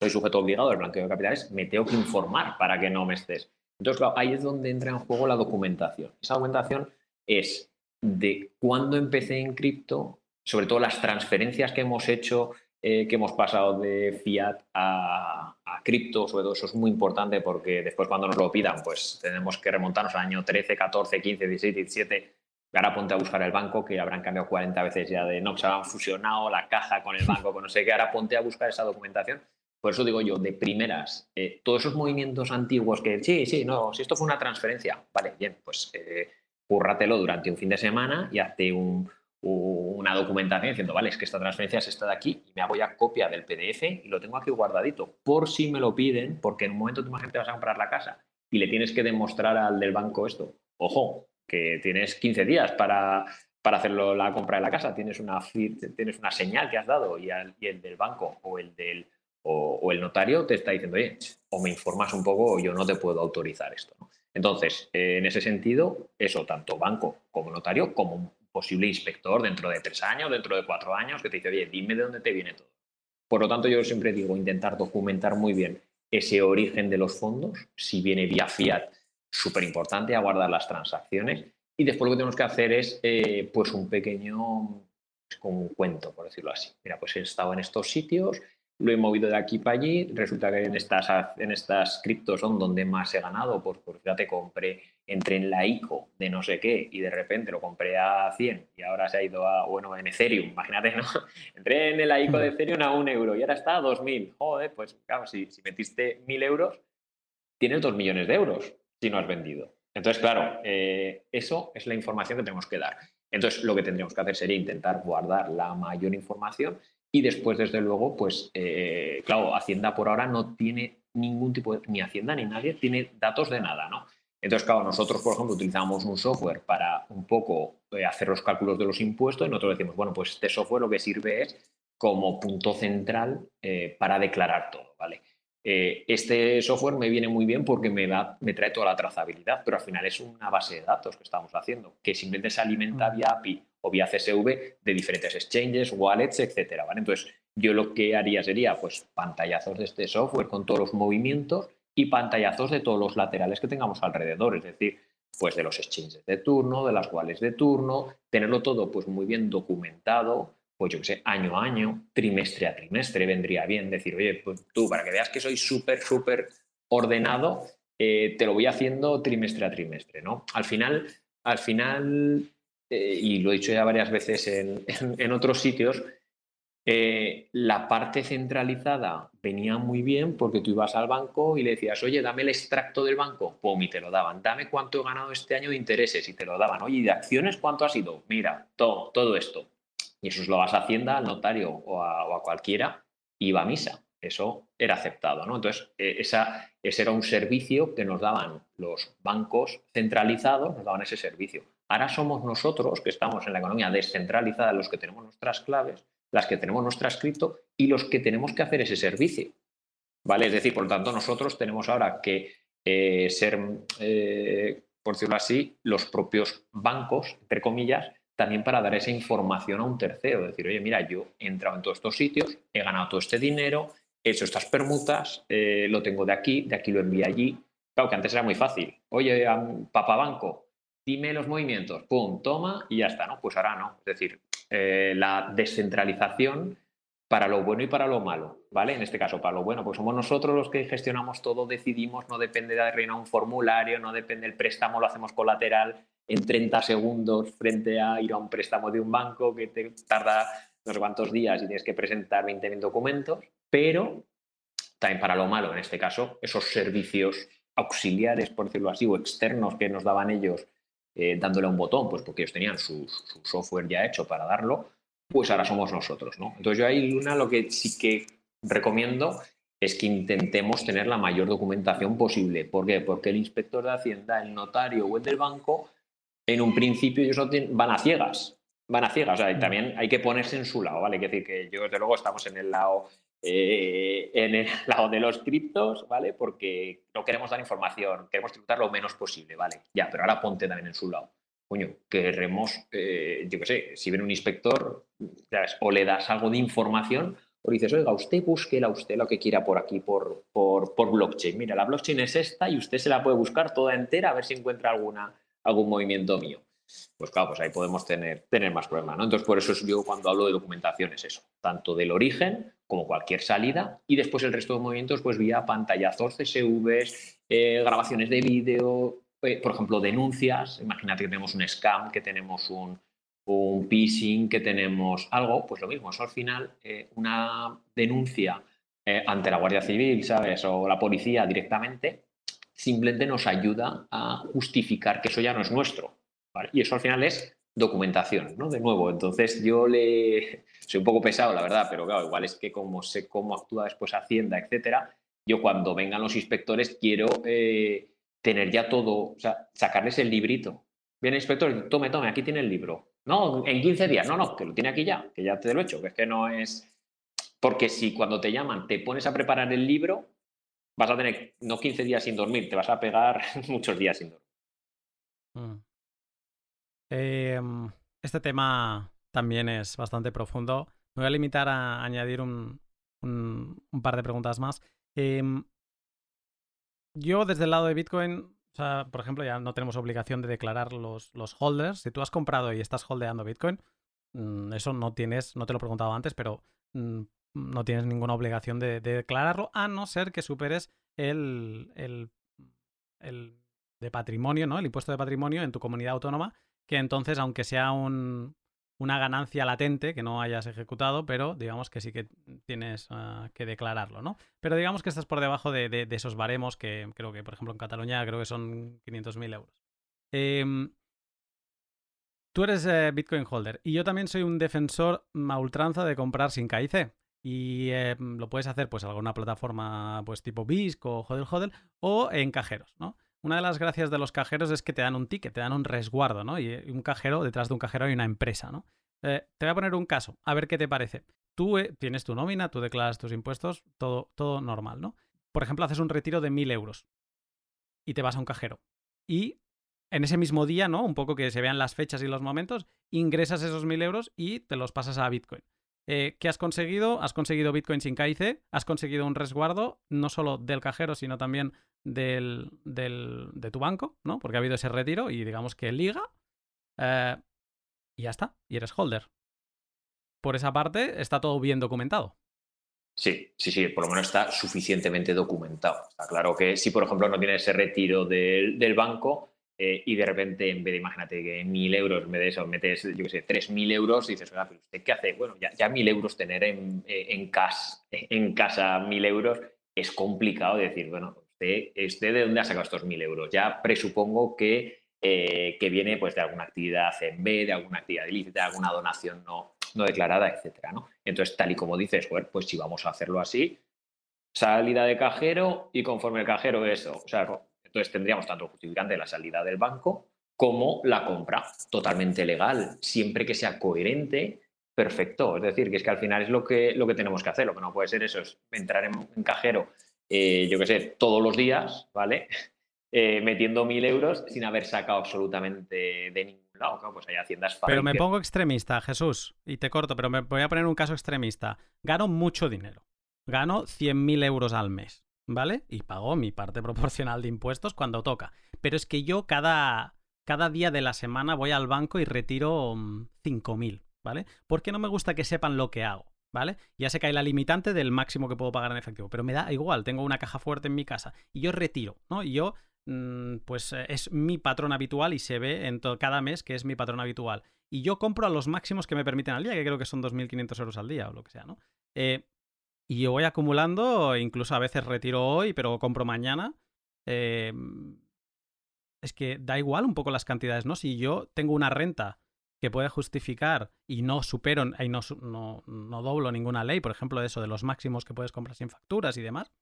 soy sujeto obligado del blanqueo de capitales, me tengo que informar para que no me estés. Entonces, claro, ahí es donde entra en juego la documentación. Esa documentación es de cuándo empecé en cripto, sobre todo las transferencias que hemos hecho eh, que hemos pasado de fiat a, a cripto, sobre todo eso es muy importante porque después cuando nos lo pidan, pues tenemos que remontarnos al año 13, 14, 15, 16, 17. Ahora ponte a buscar el banco, que habrán cambiado 40 veces ya de no, se han fusionado la caja con el banco, con no sé qué. Ahora ponte a buscar esa documentación. Por eso digo yo, de primeras, eh, todos esos movimientos antiguos que, sí, sí, no, si esto fue una transferencia, vale, bien, pues eh, durante un fin de semana y hazte un, una documentación diciendo, vale, es que esta transferencia es esta de aquí y me hago ya copia del PDF y lo tengo aquí guardadito por si me lo piden, porque en un momento tú imagínate vas a comprar la casa y le tienes que demostrar al del banco esto. Ojo, que tienes 15 días para, para hacerlo la compra de la casa, tienes una, tienes una señal que has dado y, el del banco o el del o, el notario te está diciendo, oye, o me informas un poco o yo no te puedo autorizar esto. Entonces, eh, en ese sentido, eso, tanto banco como notario, como posible inspector dentro de tres años, dentro de cuatro años, que te dice, oye, dime de dónde te viene todo. Por lo tanto, yo siempre digo, intentar documentar muy bien ese origen de los fondos, si viene vía fiat, súper importante, aguardar las transacciones. Y después lo que tenemos que hacer es, eh, pues, un pequeño, como un cuento, por decirlo así. Mira, pues he estado en estos sitios, lo he movido de aquí para allí, resulta que en estas, en estas criptos son donde más he ganado, pues, pues fíjate, compré, entré en la ICO de no sé qué y de repente lo compré a 100 y ahora se ha ido a, bueno, en Ethereum, imagínate, ¿no? [LAUGHS] Entré en el ICO de Ethereum a un euro y ahora está a 2.000. Joder, pues claro, si, si metiste 1.000 euros, tienes 2 millones de euros si no has vendido. Entonces, claro, eh, eso es la información que tenemos que dar. Entonces, lo que tendríamos que hacer sería intentar guardar la mayor información y después, desde luego, pues, eh, claro, Hacienda por ahora no tiene ningún tipo de, ni Hacienda ni nadie tiene datos de nada, ¿no? Entonces, claro, nosotros, por ejemplo, utilizamos un software para un poco eh, hacer los cálculos de los impuestos y nosotros decimos, bueno, pues este software lo que sirve es como punto central para declarar todo, ¿vale? Este software me viene muy bien porque me, da, me trae toda la trazabilidad, pero al final es una base de datos que estamos haciendo, que simplemente se alimenta vía API o vía CSV de diferentes exchanges, wallets, etcétera, ¿vale? Entonces, yo lo que haría sería, pues, pantallazos de este software con todos los movimientos y pantallazos de todos los laterales que tengamos alrededor, es decir, pues de los exchanges de turno, de las wallets de turno, tenerlo todo, pues, muy bien documentado, pues yo qué sé, año a año, trimestre a trimestre, vendría bien decir, oye, pues tú, para que veas que soy súper, súper ordenado, eh, te lo voy haciendo trimestre a trimestre, ¿no? Al final, al final eh, y lo he dicho ya varias veces en, otros sitios, eh, la parte centralizada venía muy bien porque tú ibas al banco y le decías, oye, dame el extracto del banco, pum, y te lo daban. Dame cuánto he ganado este año de intereses y te lo daban. Oye, ¿y de acciones cuánto ha sido? Mira, todo, todo esto. Y eso lo vas a Hacienda, al notario o a, cualquiera y va a misa. Eso era aceptado, ¿no? Entonces, eh, esa, ese era un servicio que nos daban los bancos centralizados, nos daban ese servicio. Ahora somos nosotros, que estamos en la economía descentralizada, los que tenemos nuestras claves, las que tenemos nuestra cripto y los que tenemos que hacer ese servicio. ¿Vale? Es decir, por lo tanto, nosotros tenemos ahora que eh, ser, eh, por decirlo así, los propios bancos, entre comillas, también para dar esa información a un tercero. Decir, oye, mira, yo he entrado en todos estos sitios, he ganado todo este dinero, he hecho estas permutas, eh, lo tengo de aquí, de aquí lo envío allí. Claro que antes era muy fácil. Oye, papá banco, dime los movimientos, pum, toma y ya está, ¿no? Pues ahora no. Es decir, eh, la descentralización para lo bueno y para lo malo, ¿vale? En este caso, para lo bueno, pues somos nosotros los que gestionamos todo, decidimos, no depende de rellenar un formulario, no depende del préstamo, lo hacemos colateral en 30 segundos frente a ir a un préstamo de un banco que te tarda no sé cuántos días y tienes que presentar 20.000 documentos, pero también para lo malo, en este caso, esos servicios auxiliares, por decirlo así, o externos que nos daban ellos eh, dándole un botón, pues porque ellos tenían su, software ya hecho para darlo, pues ahora somos nosotros, ¿no? Entonces yo ahí, Luna, lo que sí que recomiendo es que intentemos tener la mayor documentación posible. ¿Por qué? Porque el inspector de Hacienda, el notario o el del banco, en un principio ellos van a ciegas, van a ciegas, o sea, también hay que ponerse en su lado, ¿vale? Que decir que yo desde luego estamos en el lado eh, en el [LAUGHS] lado de los criptos, ¿vale? Porque no queremos dar información, queremos tributar lo menos posible, ¿vale? Ya, pero ahora ponte también en su lado. Coño, queremos, eh, yo qué sé, si viene un inspector, ¿sabes? O le das algo de información o dices, oiga, usted búsquela usted lo que quiera por aquí, por, por, por blockchain. Mira, la blockchain es esta y usted se la puede buscar toda entera a ver si encuentra alguna, algún movimiento mío. pues claro, pues ahí podemos tener, tener más problemas, ¿no? Entonces, por eso yo cuando hablo de documentación es eso, tanto del origen como cualquier salida y después el resto de movimientos, pues vía pantallazos, CSVs, eh, grabaciones de vídeo, eh, por ejemplo, denuncias, imagínate que tenemos un scam, que tenemos un, un que tenemos algo, pues lo mismo, eso al final, eh, una denuncia ante la Guardia Civil, ¿sabes? O la policía directamente, simplemente nos ayuda a justificar que eso ya no es nuestro. Y eso al final es documentación, ¿no? De nuevo, entonces yo le soy un poco pesado, la verdad, pero claro, igual es que como sé cómo actúa después Hacienda, etcétera, yo cuando vengan los inspectores quiero eh, tener ya todo, o sea, sacarles el librito. Viene el inspector, tome, tome, aquí tiene el libro. No, en 15 días, no, no, que lo tiene aquí ya, que ya te lo he hecho, que es que no es... Porque si cuando te llaman te pones a preparar el libro, vas a tener no 15 días sin dormir, te vas a pegar [LAUGHS] muchos días sin dormir. Mm. Em, este tema también es bastante profundo. Me voy a limitar a añadir un, par de preguntas más. Em, yo desde el lado de Bitcoin, o sea, por ejemplo, ya no tenemos obligación de declarar los, los holders. Si tú has comprado y estás holdeando Bitcoin, mm, eso no tienes, no te lo he preguntado antes, pero mm, no tienes ninguna obligación de, declararlo, a no ser que superes el, el, de patrimonio, ¿no? El impuesto de patrimonio en tu comunidad autónoma, que entonces, aunque sea un, una ganancia latente que no hayas ejecutado, pero digamos que sí que tienes ah, que declararlo, ¿no? Pero digamos que estás por debajo de, esos baremos que creo que, por ejemplo, en Cataluña creo que son 500.000 euros. Em, tú eres eh, Bitcoin holder y yo también soy un defensor a ultranza de comprar sin KIC. Y em, lo puedes hacer pues alguna plataforma pues tipo BISC o Hodel Hodel o en cajeros, ¿no? Una de las gracias de los cajeros es que te dan un ticket, te dan un resguardo, ¿no? Y un cajero, detrás de un cajero hay una empresa, ¿no? Eh, te voy a poner un caso, a ver qué te parece. Tú eh, tienes tu nómina, tú declaras tus impuestos, todo, todo normal, ¿no? Por ejemplo, haces un retiro de 1000 euros y te vas a un cajero. Y en ese mismo día, ¿no? Un poco que se vean las fechas y los momentos, ingresas esos 1000 euros y te los pasas a Bitcoin. Eh, ¿Qué has conseguido? Has conseguido Bitcoin sin KIC, has conseguido un resguardo no solo del cajero, sino también del, de tu banco, ¿no? Porque ha habido ese retiro y digamos que liga. Eh, y ya está, y eres holder. Por esa parte está todo bien documentado. Sí, sí, sí, por lo menos está suficientemente documentado. Está claro que si, por ejemplo, no tienes ese retiro del banco, eh, y de repente, en vez de, imagínate que mil euros, en vez de eso, metes, yo qué sé, tres mil euros, y dices, oiga, pero ¿usted qué hace? Bueno, ya, mil euros tener en, eh, en, casa, en casa mil euros es complicado decir, bueno, usted, ¿usted de dónde ha sacado estos mil euros? Ya presupongo que, eh, que viene pues de alguna actividad en B, de alguna actividad ilícita, de alguna donación no, no declarada, etcétera, ¿no? Entonces, tal y como dices, pues si vamos a hacerlo así, salida de cajero y conforme el cajero eso, o sea, entonces tendríamos tanto el justificante de la salida del banco como la compra, totalmente legal, siempre que sea coherente, perfecto. Es decir, que es que al final es lo que, lo que tenemos que hacer. Lo que no puede ser eso es entrar en, cajero, eh, yo qué sé, todos los días, ¿vale? [LAUGHS] Eh, metiendo mil euros sin haber sacado absolutamente de ningún lado. pues hay haciendas Pero me pongo extremista, Jesús, y te corto, pero me voy a poner un caso extremista. Gano mucho dinero. Gano 100.000 euros al mes. ¿Vale? Y pago mi parte [LAUGHS] proporcional de impuestos cuando toca. Pero es que yo cada, cada día de la semana voy al banco y retiro 5.000, mm, ¿vale? Porque no me gusta que sepan lo que hago, ¿vale? Ya que hay la limitante del máximo que puedo pagar en efectivo, pero me da igual, tengo una caja fuerte en mi casa y yo retiro, ¿no? Y yo, mm, pues eh, es mi patrón habitual y se ve en cada mes que es mi patrón habitual. Y yo compro a los máximos que me permiten al día, que creo que son 2.500 euros al día o lo que sea, ¿no? Eh, y yo voy acumulando, incluso a veces retiro hoy, pero compro mañana. Em, es que da igual un poco las cantidades, ¿no? Si yo tengo una renta que puede justificar y no supero y no, no, no, doblo ninguna ley, por ejemplo, eso de los máximos que puedes comprar sin facturas y demás,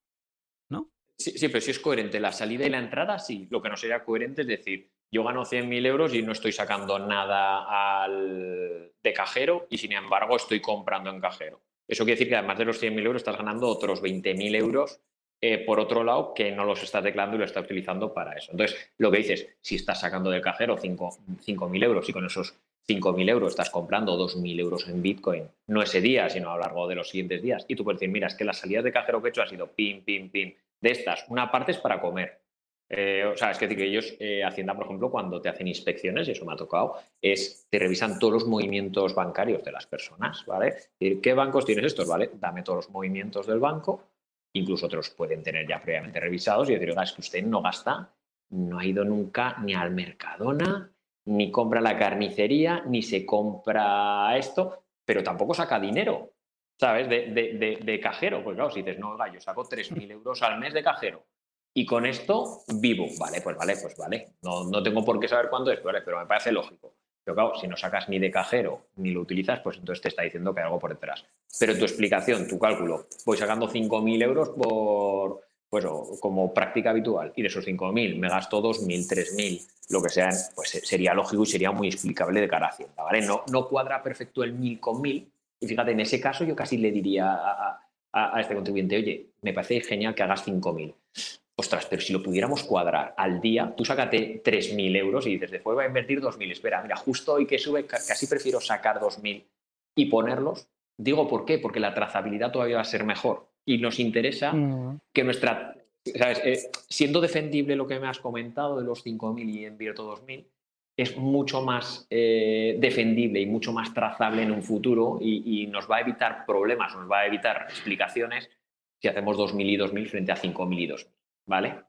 ¿no? Sí, sí, pero si es coherente la salida y la entrada, sí. Lo que no sería coherente es decir, yo gano 100.000 euros y no estoy sacando nada al... de cajero y sin embargo estoy comprando en cajero. Eso quiere decir que además de los 100.000 euros estás ganando otros 20.000 euros eh, por otro lado que no los estás declarando y lo estás utilizando para eso. Entonces, lo que dices, si estás sacando del cajero 5.000 euros y con esos 5.000 euros estás comprando 2.000 euros en Bitcoin, no ese día, sino a lo largo de los siguientes días, y tú puedes decir, mira, es que las salidas de cajero que he hecho ha sido pim, pim, pim, de estas, una parte es para comer, Eh, o sea, es que, decir, que ellos, eh, Hacienda, por ejemplo, cuando te hacen inspecciones, y eso me ha tocado, es te revisan todos los movimientos bancarios de las personas, ¿vale? decir, ¿qué bancos tienes estos? ¿Vale? Dame todos los movimientos del banco, incluso otros pueden tener ya previamente revisados y decir, oiga, es que usted no gasta, no ha ido nunca ni al Mercadona, ni compra la carnicería, ni se compra esto, pero tampoco saca dinero, ¿sabes? De, de, de, cajero. Pues claro, si dices, no, oiga, yo saco 3.000 euros al mes de cajero y con esto vivo. Vale, pues vale, pues vale. No, no tengo por qué saber cuánto es, vale, pero me parece lógico. Pero claro, si no sacas ni de cajero ni lo utilizas, pues entonces te está diciendo que hay algo por detrás. Pero tu explicación, tu cálculo, voy sacando 5.000 euros por, pues como práctica habitual y de esos 5.000 me gasto 2.000, 3.000, lo que sean, pues sería lógico y sería muy explicable de cara a Hacienda, ¿vale? No, no cuadra perfecto el 1.000 con 1.000 y fíjate, en ese caso yo casi le diría a, a, este contribuyente, oye, me parece genial que hagas 5.000. Ostras, pero si lo pudiéramos cuadrar al día, tú sácate 3.000 euros y dices, después voy a invertir 2.000. Espera, mira, justo hoy que sube, casi prefiero sacar 2.000 y ponerlos. Digo, ¿por qué? Porque la trazabilidad todavía va a ser mejor y nos interesa mm. que nuestra, ¿sabes? Eh, siendo defendible lo que me has comentado de los 5.000 y invierto 2.000, es mucho más eh, defendible y mucho más trazable en un futuro y, nos va a evitar problemas, nos va a evitar explicaciones si hacemos 2.000 y 2.000 frente a 5.000 y 2.000, ¿vale?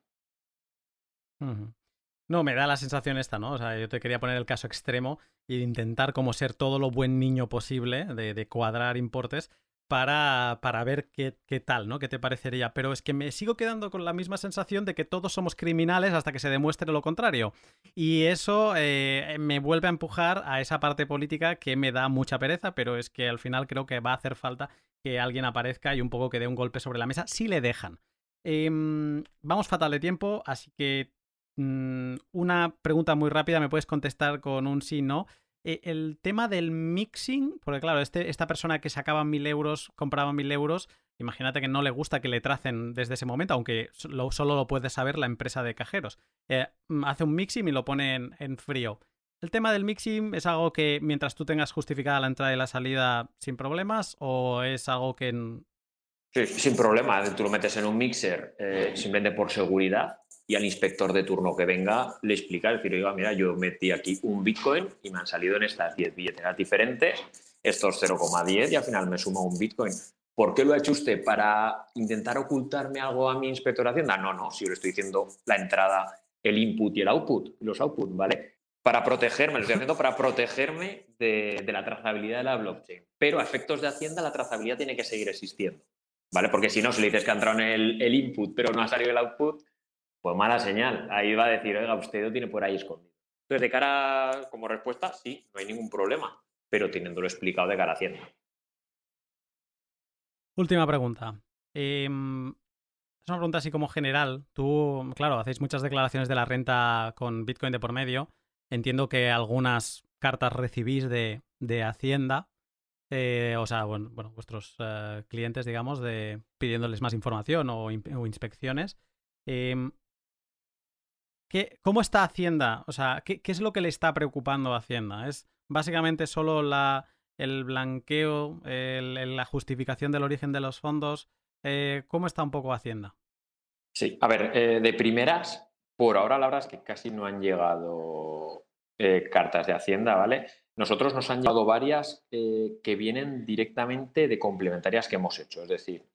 No, me da la sensación esta, ¿no? O sea, yo te quería poner el caso extremo e intentar como ser todo lo buen niño posible de cuadrar importes, para, para ver qué, qué, tal, ¿no? ¿Qué te parecería? Pero es que me sigo quedando con la misma sensación de que todos somos criminales hasta que se demuestre lo contrario. Y eso eh, me vuelve a empujar a esa parte política que me da mucha pereza, pero es que al final creo que va a hacer falta que alguien aparezca y un poco que dé un golpe sobre la mesa, si le dejan. Em, vamos fatal de tiempo, así que mm, una pregunta muy rápida, me puedes contestar con un sí, no. Eh, el tema del mixing, porque claro, este, esta persona que sacaba mil euros, compraba mil euros, imagínate que no le gusta que le tracen desde ese momento, aunque solo lo puede saber la empresa de cajeros. Eh, mm, hace un mixing y lo pone en, frío. ¿El tema del mixing es algo que mientras tú tengas justificada la entrada y la salida sin problemas o es algo que... Sí, sin problema. Tú lo metes en un mixer eh, simplemente por seguridad y al inspector de turno que venga le explica, decir, oiga, mira, yo metí aquí un Bitcoin y me han salido en estas 10 billeteras diferentes, estos 0,10 y al final me suma un Bitcoin. ¿Por qué lo ha hecho usted? ¿Para intentar ocultarme algo a mi inspector de Hacienda? No, no, si yo le estoy diciendo la entrada, el input y el output, los outputs, ¿vale? Para protegerme, lo estoy haciendo para protegerme de, la trazabilidad de la blockchain. Pero a efectos de Hacienda, la trazabilidad tiene que seguir existiendo, ¿vale? Porque si no, si le dices que ha entrado en el, el input, pero no ha salido el output, pues mala señal. Ahí va a decir, oiga, usted lo tiene por ahí escondido. Entonces, de cara como respuesta, sí, no hay ningún problema, pero teniéndolo explicado de cara a Hacienda. Última pregunta. Em, es una pregunta así como general. Tú, claro, hacéis muchas declaraciones de la renta con Bitcoin de por medio. Entiendo que algunas cartas recibís de, Hacienda. Eh, o sea, bueno, vuestros eh, clientes, digamos, de pidiéndoles más información o, inspecciones. Em, ¿Cómo está Hacienda? O sea, ¿qué, es lo que le está preocupando a Hacienda? ¿Es básicamente solo la, el blanqueo, la justificación del origen de los fondos? Eh, ¿Cómo está un poco Hacienda? Sí, a ver, de primeras, por ahora la verdad es que casi no han llegado cartas de Hacienda, ¿vale? Nosotros nos han llegado varias que vienen directamente de complementarias que hemos hecho, es decir,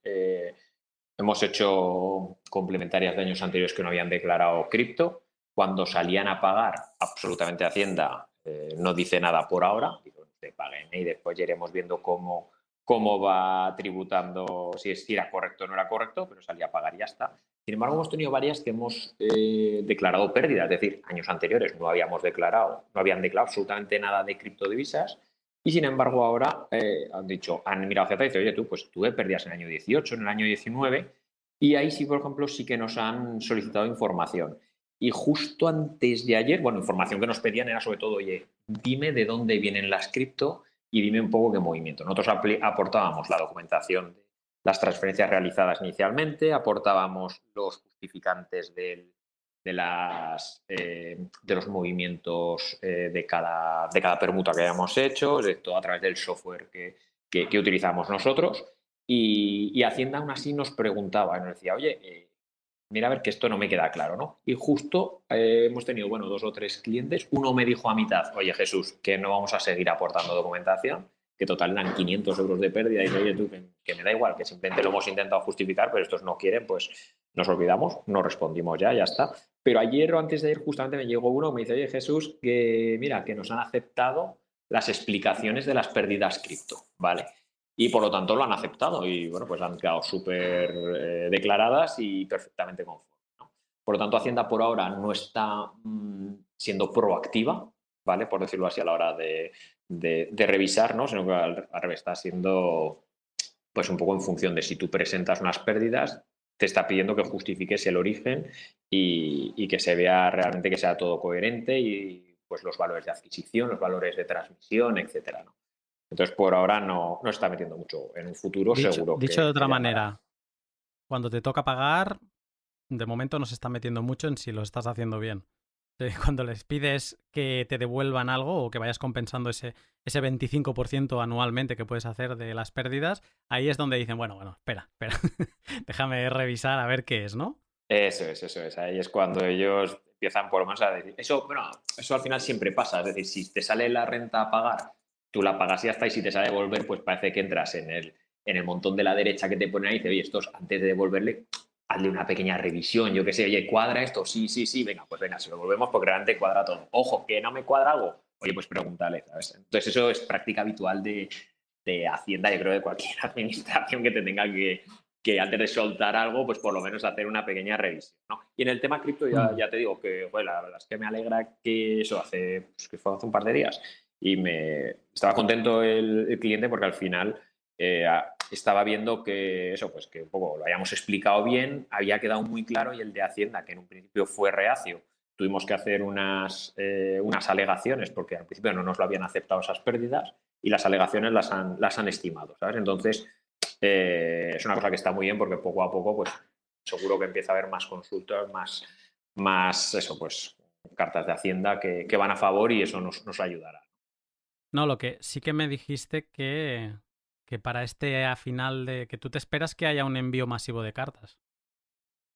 hemos hecho complementarias de años anteriores que no habían declarado cripto, cuando salían a pagar, absolutamente Hacienda eh, no dice nada por ahora, te paguen y después ya iremos viendo cómo, cómo va tributando, si, era correcto o no era correcto, pero salía a pagar y ya está. Sin embargo, hemos tenido varias que hemos eh, declarado pérdidas, es decir, años anteriores no habíamos declarado, no habían declarado absolutamente nada de criptodivisas y sin embargo ahora eh, han dicho, han mirado hacia atrás y dicen, oye, tú, pues tuve pérdidas en el año 18, en el año 19 y ahí sí, por ejemplo, sí que nos han solicitado información. Y justo antes de ayer, bueno, información que nos pedían era sobre todo, oye, dime de dónde vienen las cripto y dime un poco qué movimiento. Nosotros aportábamos la documentación de las transferencias realizadas inicialmente, aportábamos los justificantes de, las, eh, de los movimientos eh, de, cada, de cada permuta que hayamos hecho, todo a través del software que, que, utilizamos nosotros. Y, Hacienda aún así nos preguntaba, nos decía, oye, eh, mira a ver que esto no me queda claro, ¿no? Y justo eh, hemos tenido, bueno, dos o tres clientes. Uno me dijo a mitad, oye Jesús, que no vamos a seguir aportando documentación, que total eran 500 euros de pérdida. Y dice, oye tú, que, me da igual, que simplemente lo hemos intentado justificar, pero estos no quieren, pues nos olvidamos, no respondimos ya, ya está. Pero ayer o antes de ir justamente me llegó uno que me dice, oye Jesús, que mira, que nos han aceptado las explicaciones de las pérdidas cripto, ¿vale? Y por lo tanto lo han aceptado y bueno, pues han quedado súper eh, declaradas y perfectamente conformes. Por lo tanto, Hacienda por ahora no está mm, siendo proactiva, ¿vale? Por decirlo así, a la hora de, de, revisar, ¿no? Sino que al, revés está siendo pues un poco en función de si tú presentas unas pérdidas, te está pidiendo que justifiques el origen y, y que se vea realmente que sea todo coherente y pues los valores de adquisición, los valores de transmisión, etcétera. Entonces, por ahora no, no está metiendo mucho. En un futuro, seguro. Dicho de otra manera, cuando te toca pagar, de momento no se está metiendo mucho en si lo estás haciendo bien. [LAUGHS] Cuando les pides que te devuelvan algo o que vayas compensando ese, ese 25% anualmente que puedes hacer de las pérdidas, ahí es donde dicen, bueno, bueno, espera, espera, [LAUGHS] déjame revisar a ver qué es, ¿no? Eso es, eso es. Ahí es cuando ellos empiezan por lo menos a decir. Eso, bueno, eso al final siempre pasa. Es decir, si te sale la renta a pagar tú la pagas y ya está, y si te sale devolver, pues parece que entras en el, en el montón de la derecha que te pone ahí y dice, oye, estos, antes de devolverle, hazle una pequeña revisión, yo qué sé, oye, ¿cuadra esto? Sí, sí, sí, venga, pues venga, si lo volvemos porque realmente cuadra todo. Ojo, que no me cuadra algo, oye, pues pregúntale, ¿sabes? Entonces eso es práctica habitual de, de Hacienda, yo creo, de cualquier [LAUGHS] administración que te tenga que, que antes de soltar algo, pues por lo menos hacer una pequeña revisión. ¿no? Y en el tema cripto ya, mm. ya te digo que, bueno, la verdad es que me alegra que eso hace, pues, que fue hace un par de días, y me estaba contento el, cliente porque al final eh, estaba viendo que eso, pues que un poco lo hayamos explicado bien, había quedado muy claro y el de Hacienda, que en un principio fue reacio, tuvimos que hacer unas, eh, unas alegaciones porque al principio no nos lo habían aceptado esas pérdidas y las alegaciones las han, las han estimado, ¿sabes? Entonces, eh, es una cosa que está muy bien porque poco a poco, pues seguro que empieza a haber más consultas, más, más eso, pues cartas de Hacienda que, que van a favor y eso nos, nos ayudará. No, lo que sí que me dijiste que, que para este final de. que tú te esperas que haya un envío masivo de cartas.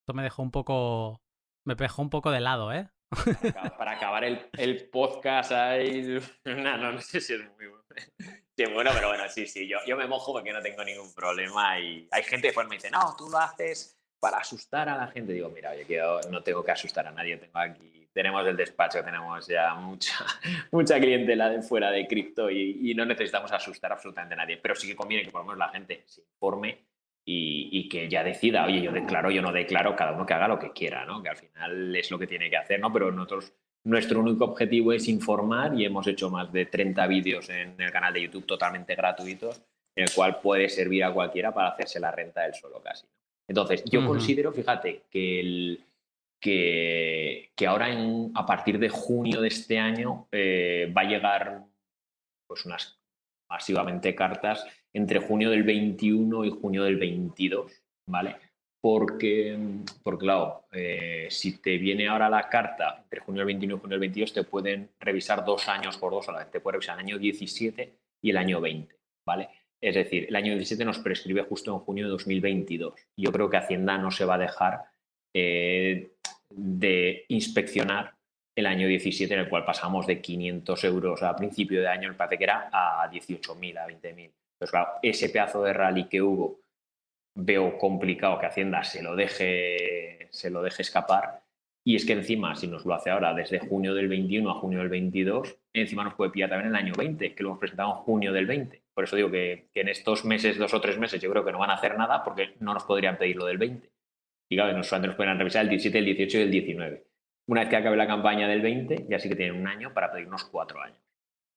Esto me dejó un poco. me dejó un poco de lado, ¿eh? Para acabar el, podcast ahí. [LAUGHS] No, no, sé si es muy bueno. Sí, bueno, pero bueno, sí, sí. Yo, yo me mojo porque no tengo ningún problema. Y hay gente que me dice, no, tú lo haces para asustar a la gente. Digo, mira, yo no tengo que asustar a nadie. Tengo aquí tenemos el despacho, tenemos ya mucha, [LAUGHS] mucha clientela de fuera de cripto y, no necesitamos asustar absolutamente a nadie. Pero sí que conviene que por lo menos la gente se informe y, que ya decida, oye, yo declaro, yo no declaro, cada uno que haga lo que quiera, ¿no? Que al final es lo que tiene que hacer, ¿no? Pero nosotros, nuestro único objetivo es informar y hemos hecho más de 30 vídeos en el canal de YouTube totalmente gratuitos, en el cual puede servir a cualquiera para hacerse la renta del solo casi. Entonces, yo considero, fíjate, que el, que, ahora en, a partir de junio de este año eh, va a llegar pues unas masivamente cartas entre junio del 21 y junio del 22, ¿vale? Porque, porque claro, eh, si te viene ahora la carta entre junio del 21 y junio del 22, te pueden revisar dos años por dos a la vez. Te puede revisar el año 17 y el año 20, ¿vale? Es decir, el año 17 nos prescribe justo en junio de 2022. Yo creo que Hacienda no se va a dejar eh, de inspeccionar el año 17, en el cual pasamos de 500 euros a principio de año, me parece que era, a 18.000, a 20.000. Entonces, claro, ese pedazo de rally que hubo, veo complicado que Hacienda se lo deje, se lo deje escapar. Y es que encima, si nos lo hace ahora desde junio del 21 a junio del 22, encima nos puede pillar también el año 20, que lo hemos presentado en junio del 20. Por eso digo que, que en estos meses, dos o tres meses, yo creo que no van a hacer nada porque no nos podrían pedir lo del 20 y claro, nos pueden revisar el 17, el 18 y el 19. Una vez que acabe la campaña del 20, ya sí que tienen un año para pedirnos cuatro años.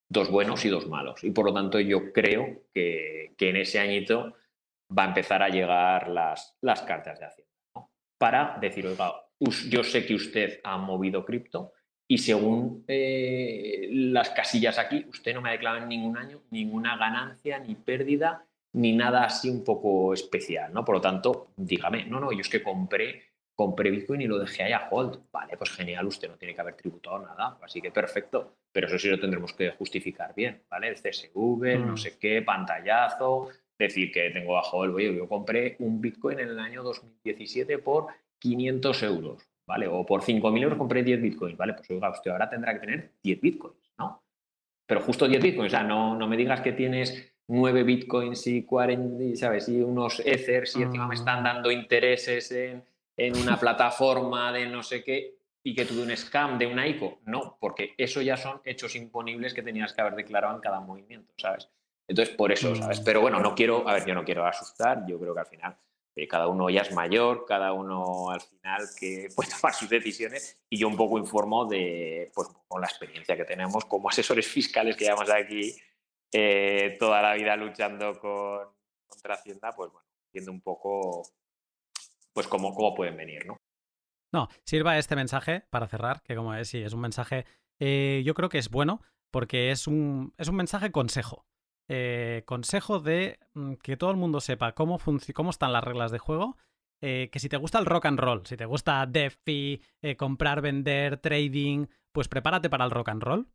Dos buenos y dos malos. Y por lo tanto yo creo que, en ese añito va a empezar a llegar las, las cartas de Hacienda. Para decir, oiga, yo sé que usted ha movido cripto y según eh, las casillas aquí, usted no me ha declarado en ningún año ninguna ganancia ni pérdida ni nada así un poco especial, ¿no? Por lo tanto, dígame, no, no, yo es que compré, compré Bitcoin y lo dejé ahí a hold. Vale, pues genial, usted no tiene que haber tributado nada, así que perfecto. Pero eso sí lo tendremos que justificar bien, ¿vale? El CSV, no mm. sé qué, pantallazo, decir que tengo a hold, oye, yo compré un Bitcoin en el año 2017 por 500 euros, ¿vale? O por 5.000 euros compré 10 bitcoins, ¿vale? Pues oiga, usted ahora tendrá que tener 10 bitcoins, ¿no? Pero justo 10 bitcoins, o sea, no, no me digas que tienes 9 bitcoins y 40, ¿sabes? Y unos ethers y encima me están dando intereses en, en una [LAUGHS] plataforma de no sé qué y que tuve un scam de una ICO. No, porque eso ya son hechos imponibles que tenías que haber declarado en cada movimiento, ¿sabes? Entonces, por eso, ¿sabes? Mm. Pero bueno, no quiero, a ver, yo no quiero asustar, yo creo que al final eh, cada uno ya es mayor, cada uno al final que [LAUGHS] puede tomar sus decisiones y yo un poco informo de, pues, con la experiencia que tenemos como asesores fiscales que llevamos aquí eh, toda la vida luchando con, contra Hacienda, pues bueno, viendo un poco pues cómo, cómo pueden venir, ¿no? No, sirva este mensaje para cerrar, que como es, sí, es un mensaje, eh, yo creo que es bueno, porque es un, es un mensaje consejo. Eh, consejo de mm, que todo el mundo sepa cómo, cómo están las reglas de juego. que si te gusta el rock and roll, si te gusta DeFi, comprar, vender, trading, pues prepárate para el rock and roll.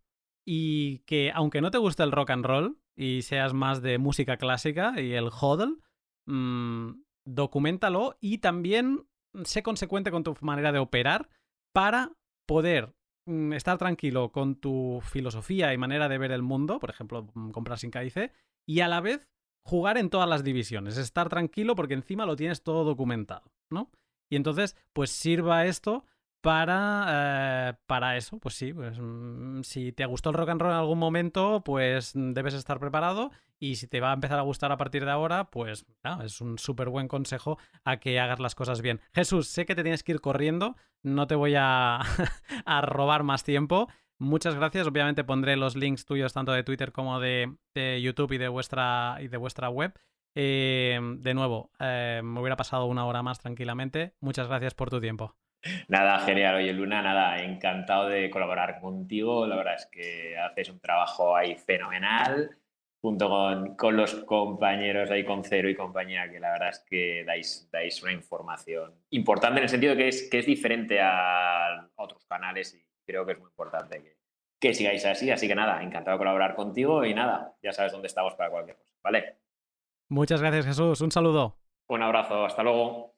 Y que aunque no te guste el rock and roll y seas más de música clásica y el hodl, mm, documentalo y también sé consecuente con tu manera de operar para poder mm, estar tranquilo con tu filosofía y manera de ver el mundo, por ejemplo, mm, comprar sin KIC, y a la vez jugar en todas las divisiones, estar tranquilo porque encima lo tienes todo documentado, ¿no? Y entonces, pues sirva esto para, eh, para eso, pues sí, pues mm, si te gustó el rock and roll en algún momento, pues debes estar preparado y si te va a empezar a gustar a partir de ahora, pues es un súper buen consejo a que hagas las cosas bien. Jesús, sé que te tienes que ir corriendo, no te voy a, [LAUGHS] a robar más tiempo. Muchas gracias. Obviamente pondré los links tuyos tanto de Twitter como de, de YouTube y de vuestra, y de vuestra web. Eh, de nuevo, eh, me hubiera pasado una hora más tranquilamente. Muchas gracias por tu tiempo. Nada, genial. Oye, Luna, nada, encantado de colaborar contigo. La verdad es que haces un trabajo ahí fenomenal, junto con, con los compañeros ahí, con Cero y compañía, que la verdad es que dais, dais una información importante en el sentido que es, que es diferente a otros canales y creo que es muy importante que, que sigáis así. Así que nada, encantado de colaborar contigo y nada, ya sabes dónde estamos para cualquier cosa, ¿vale? Muchas gracias, Jesús. Un saludo. Un abrazo, hasta luego.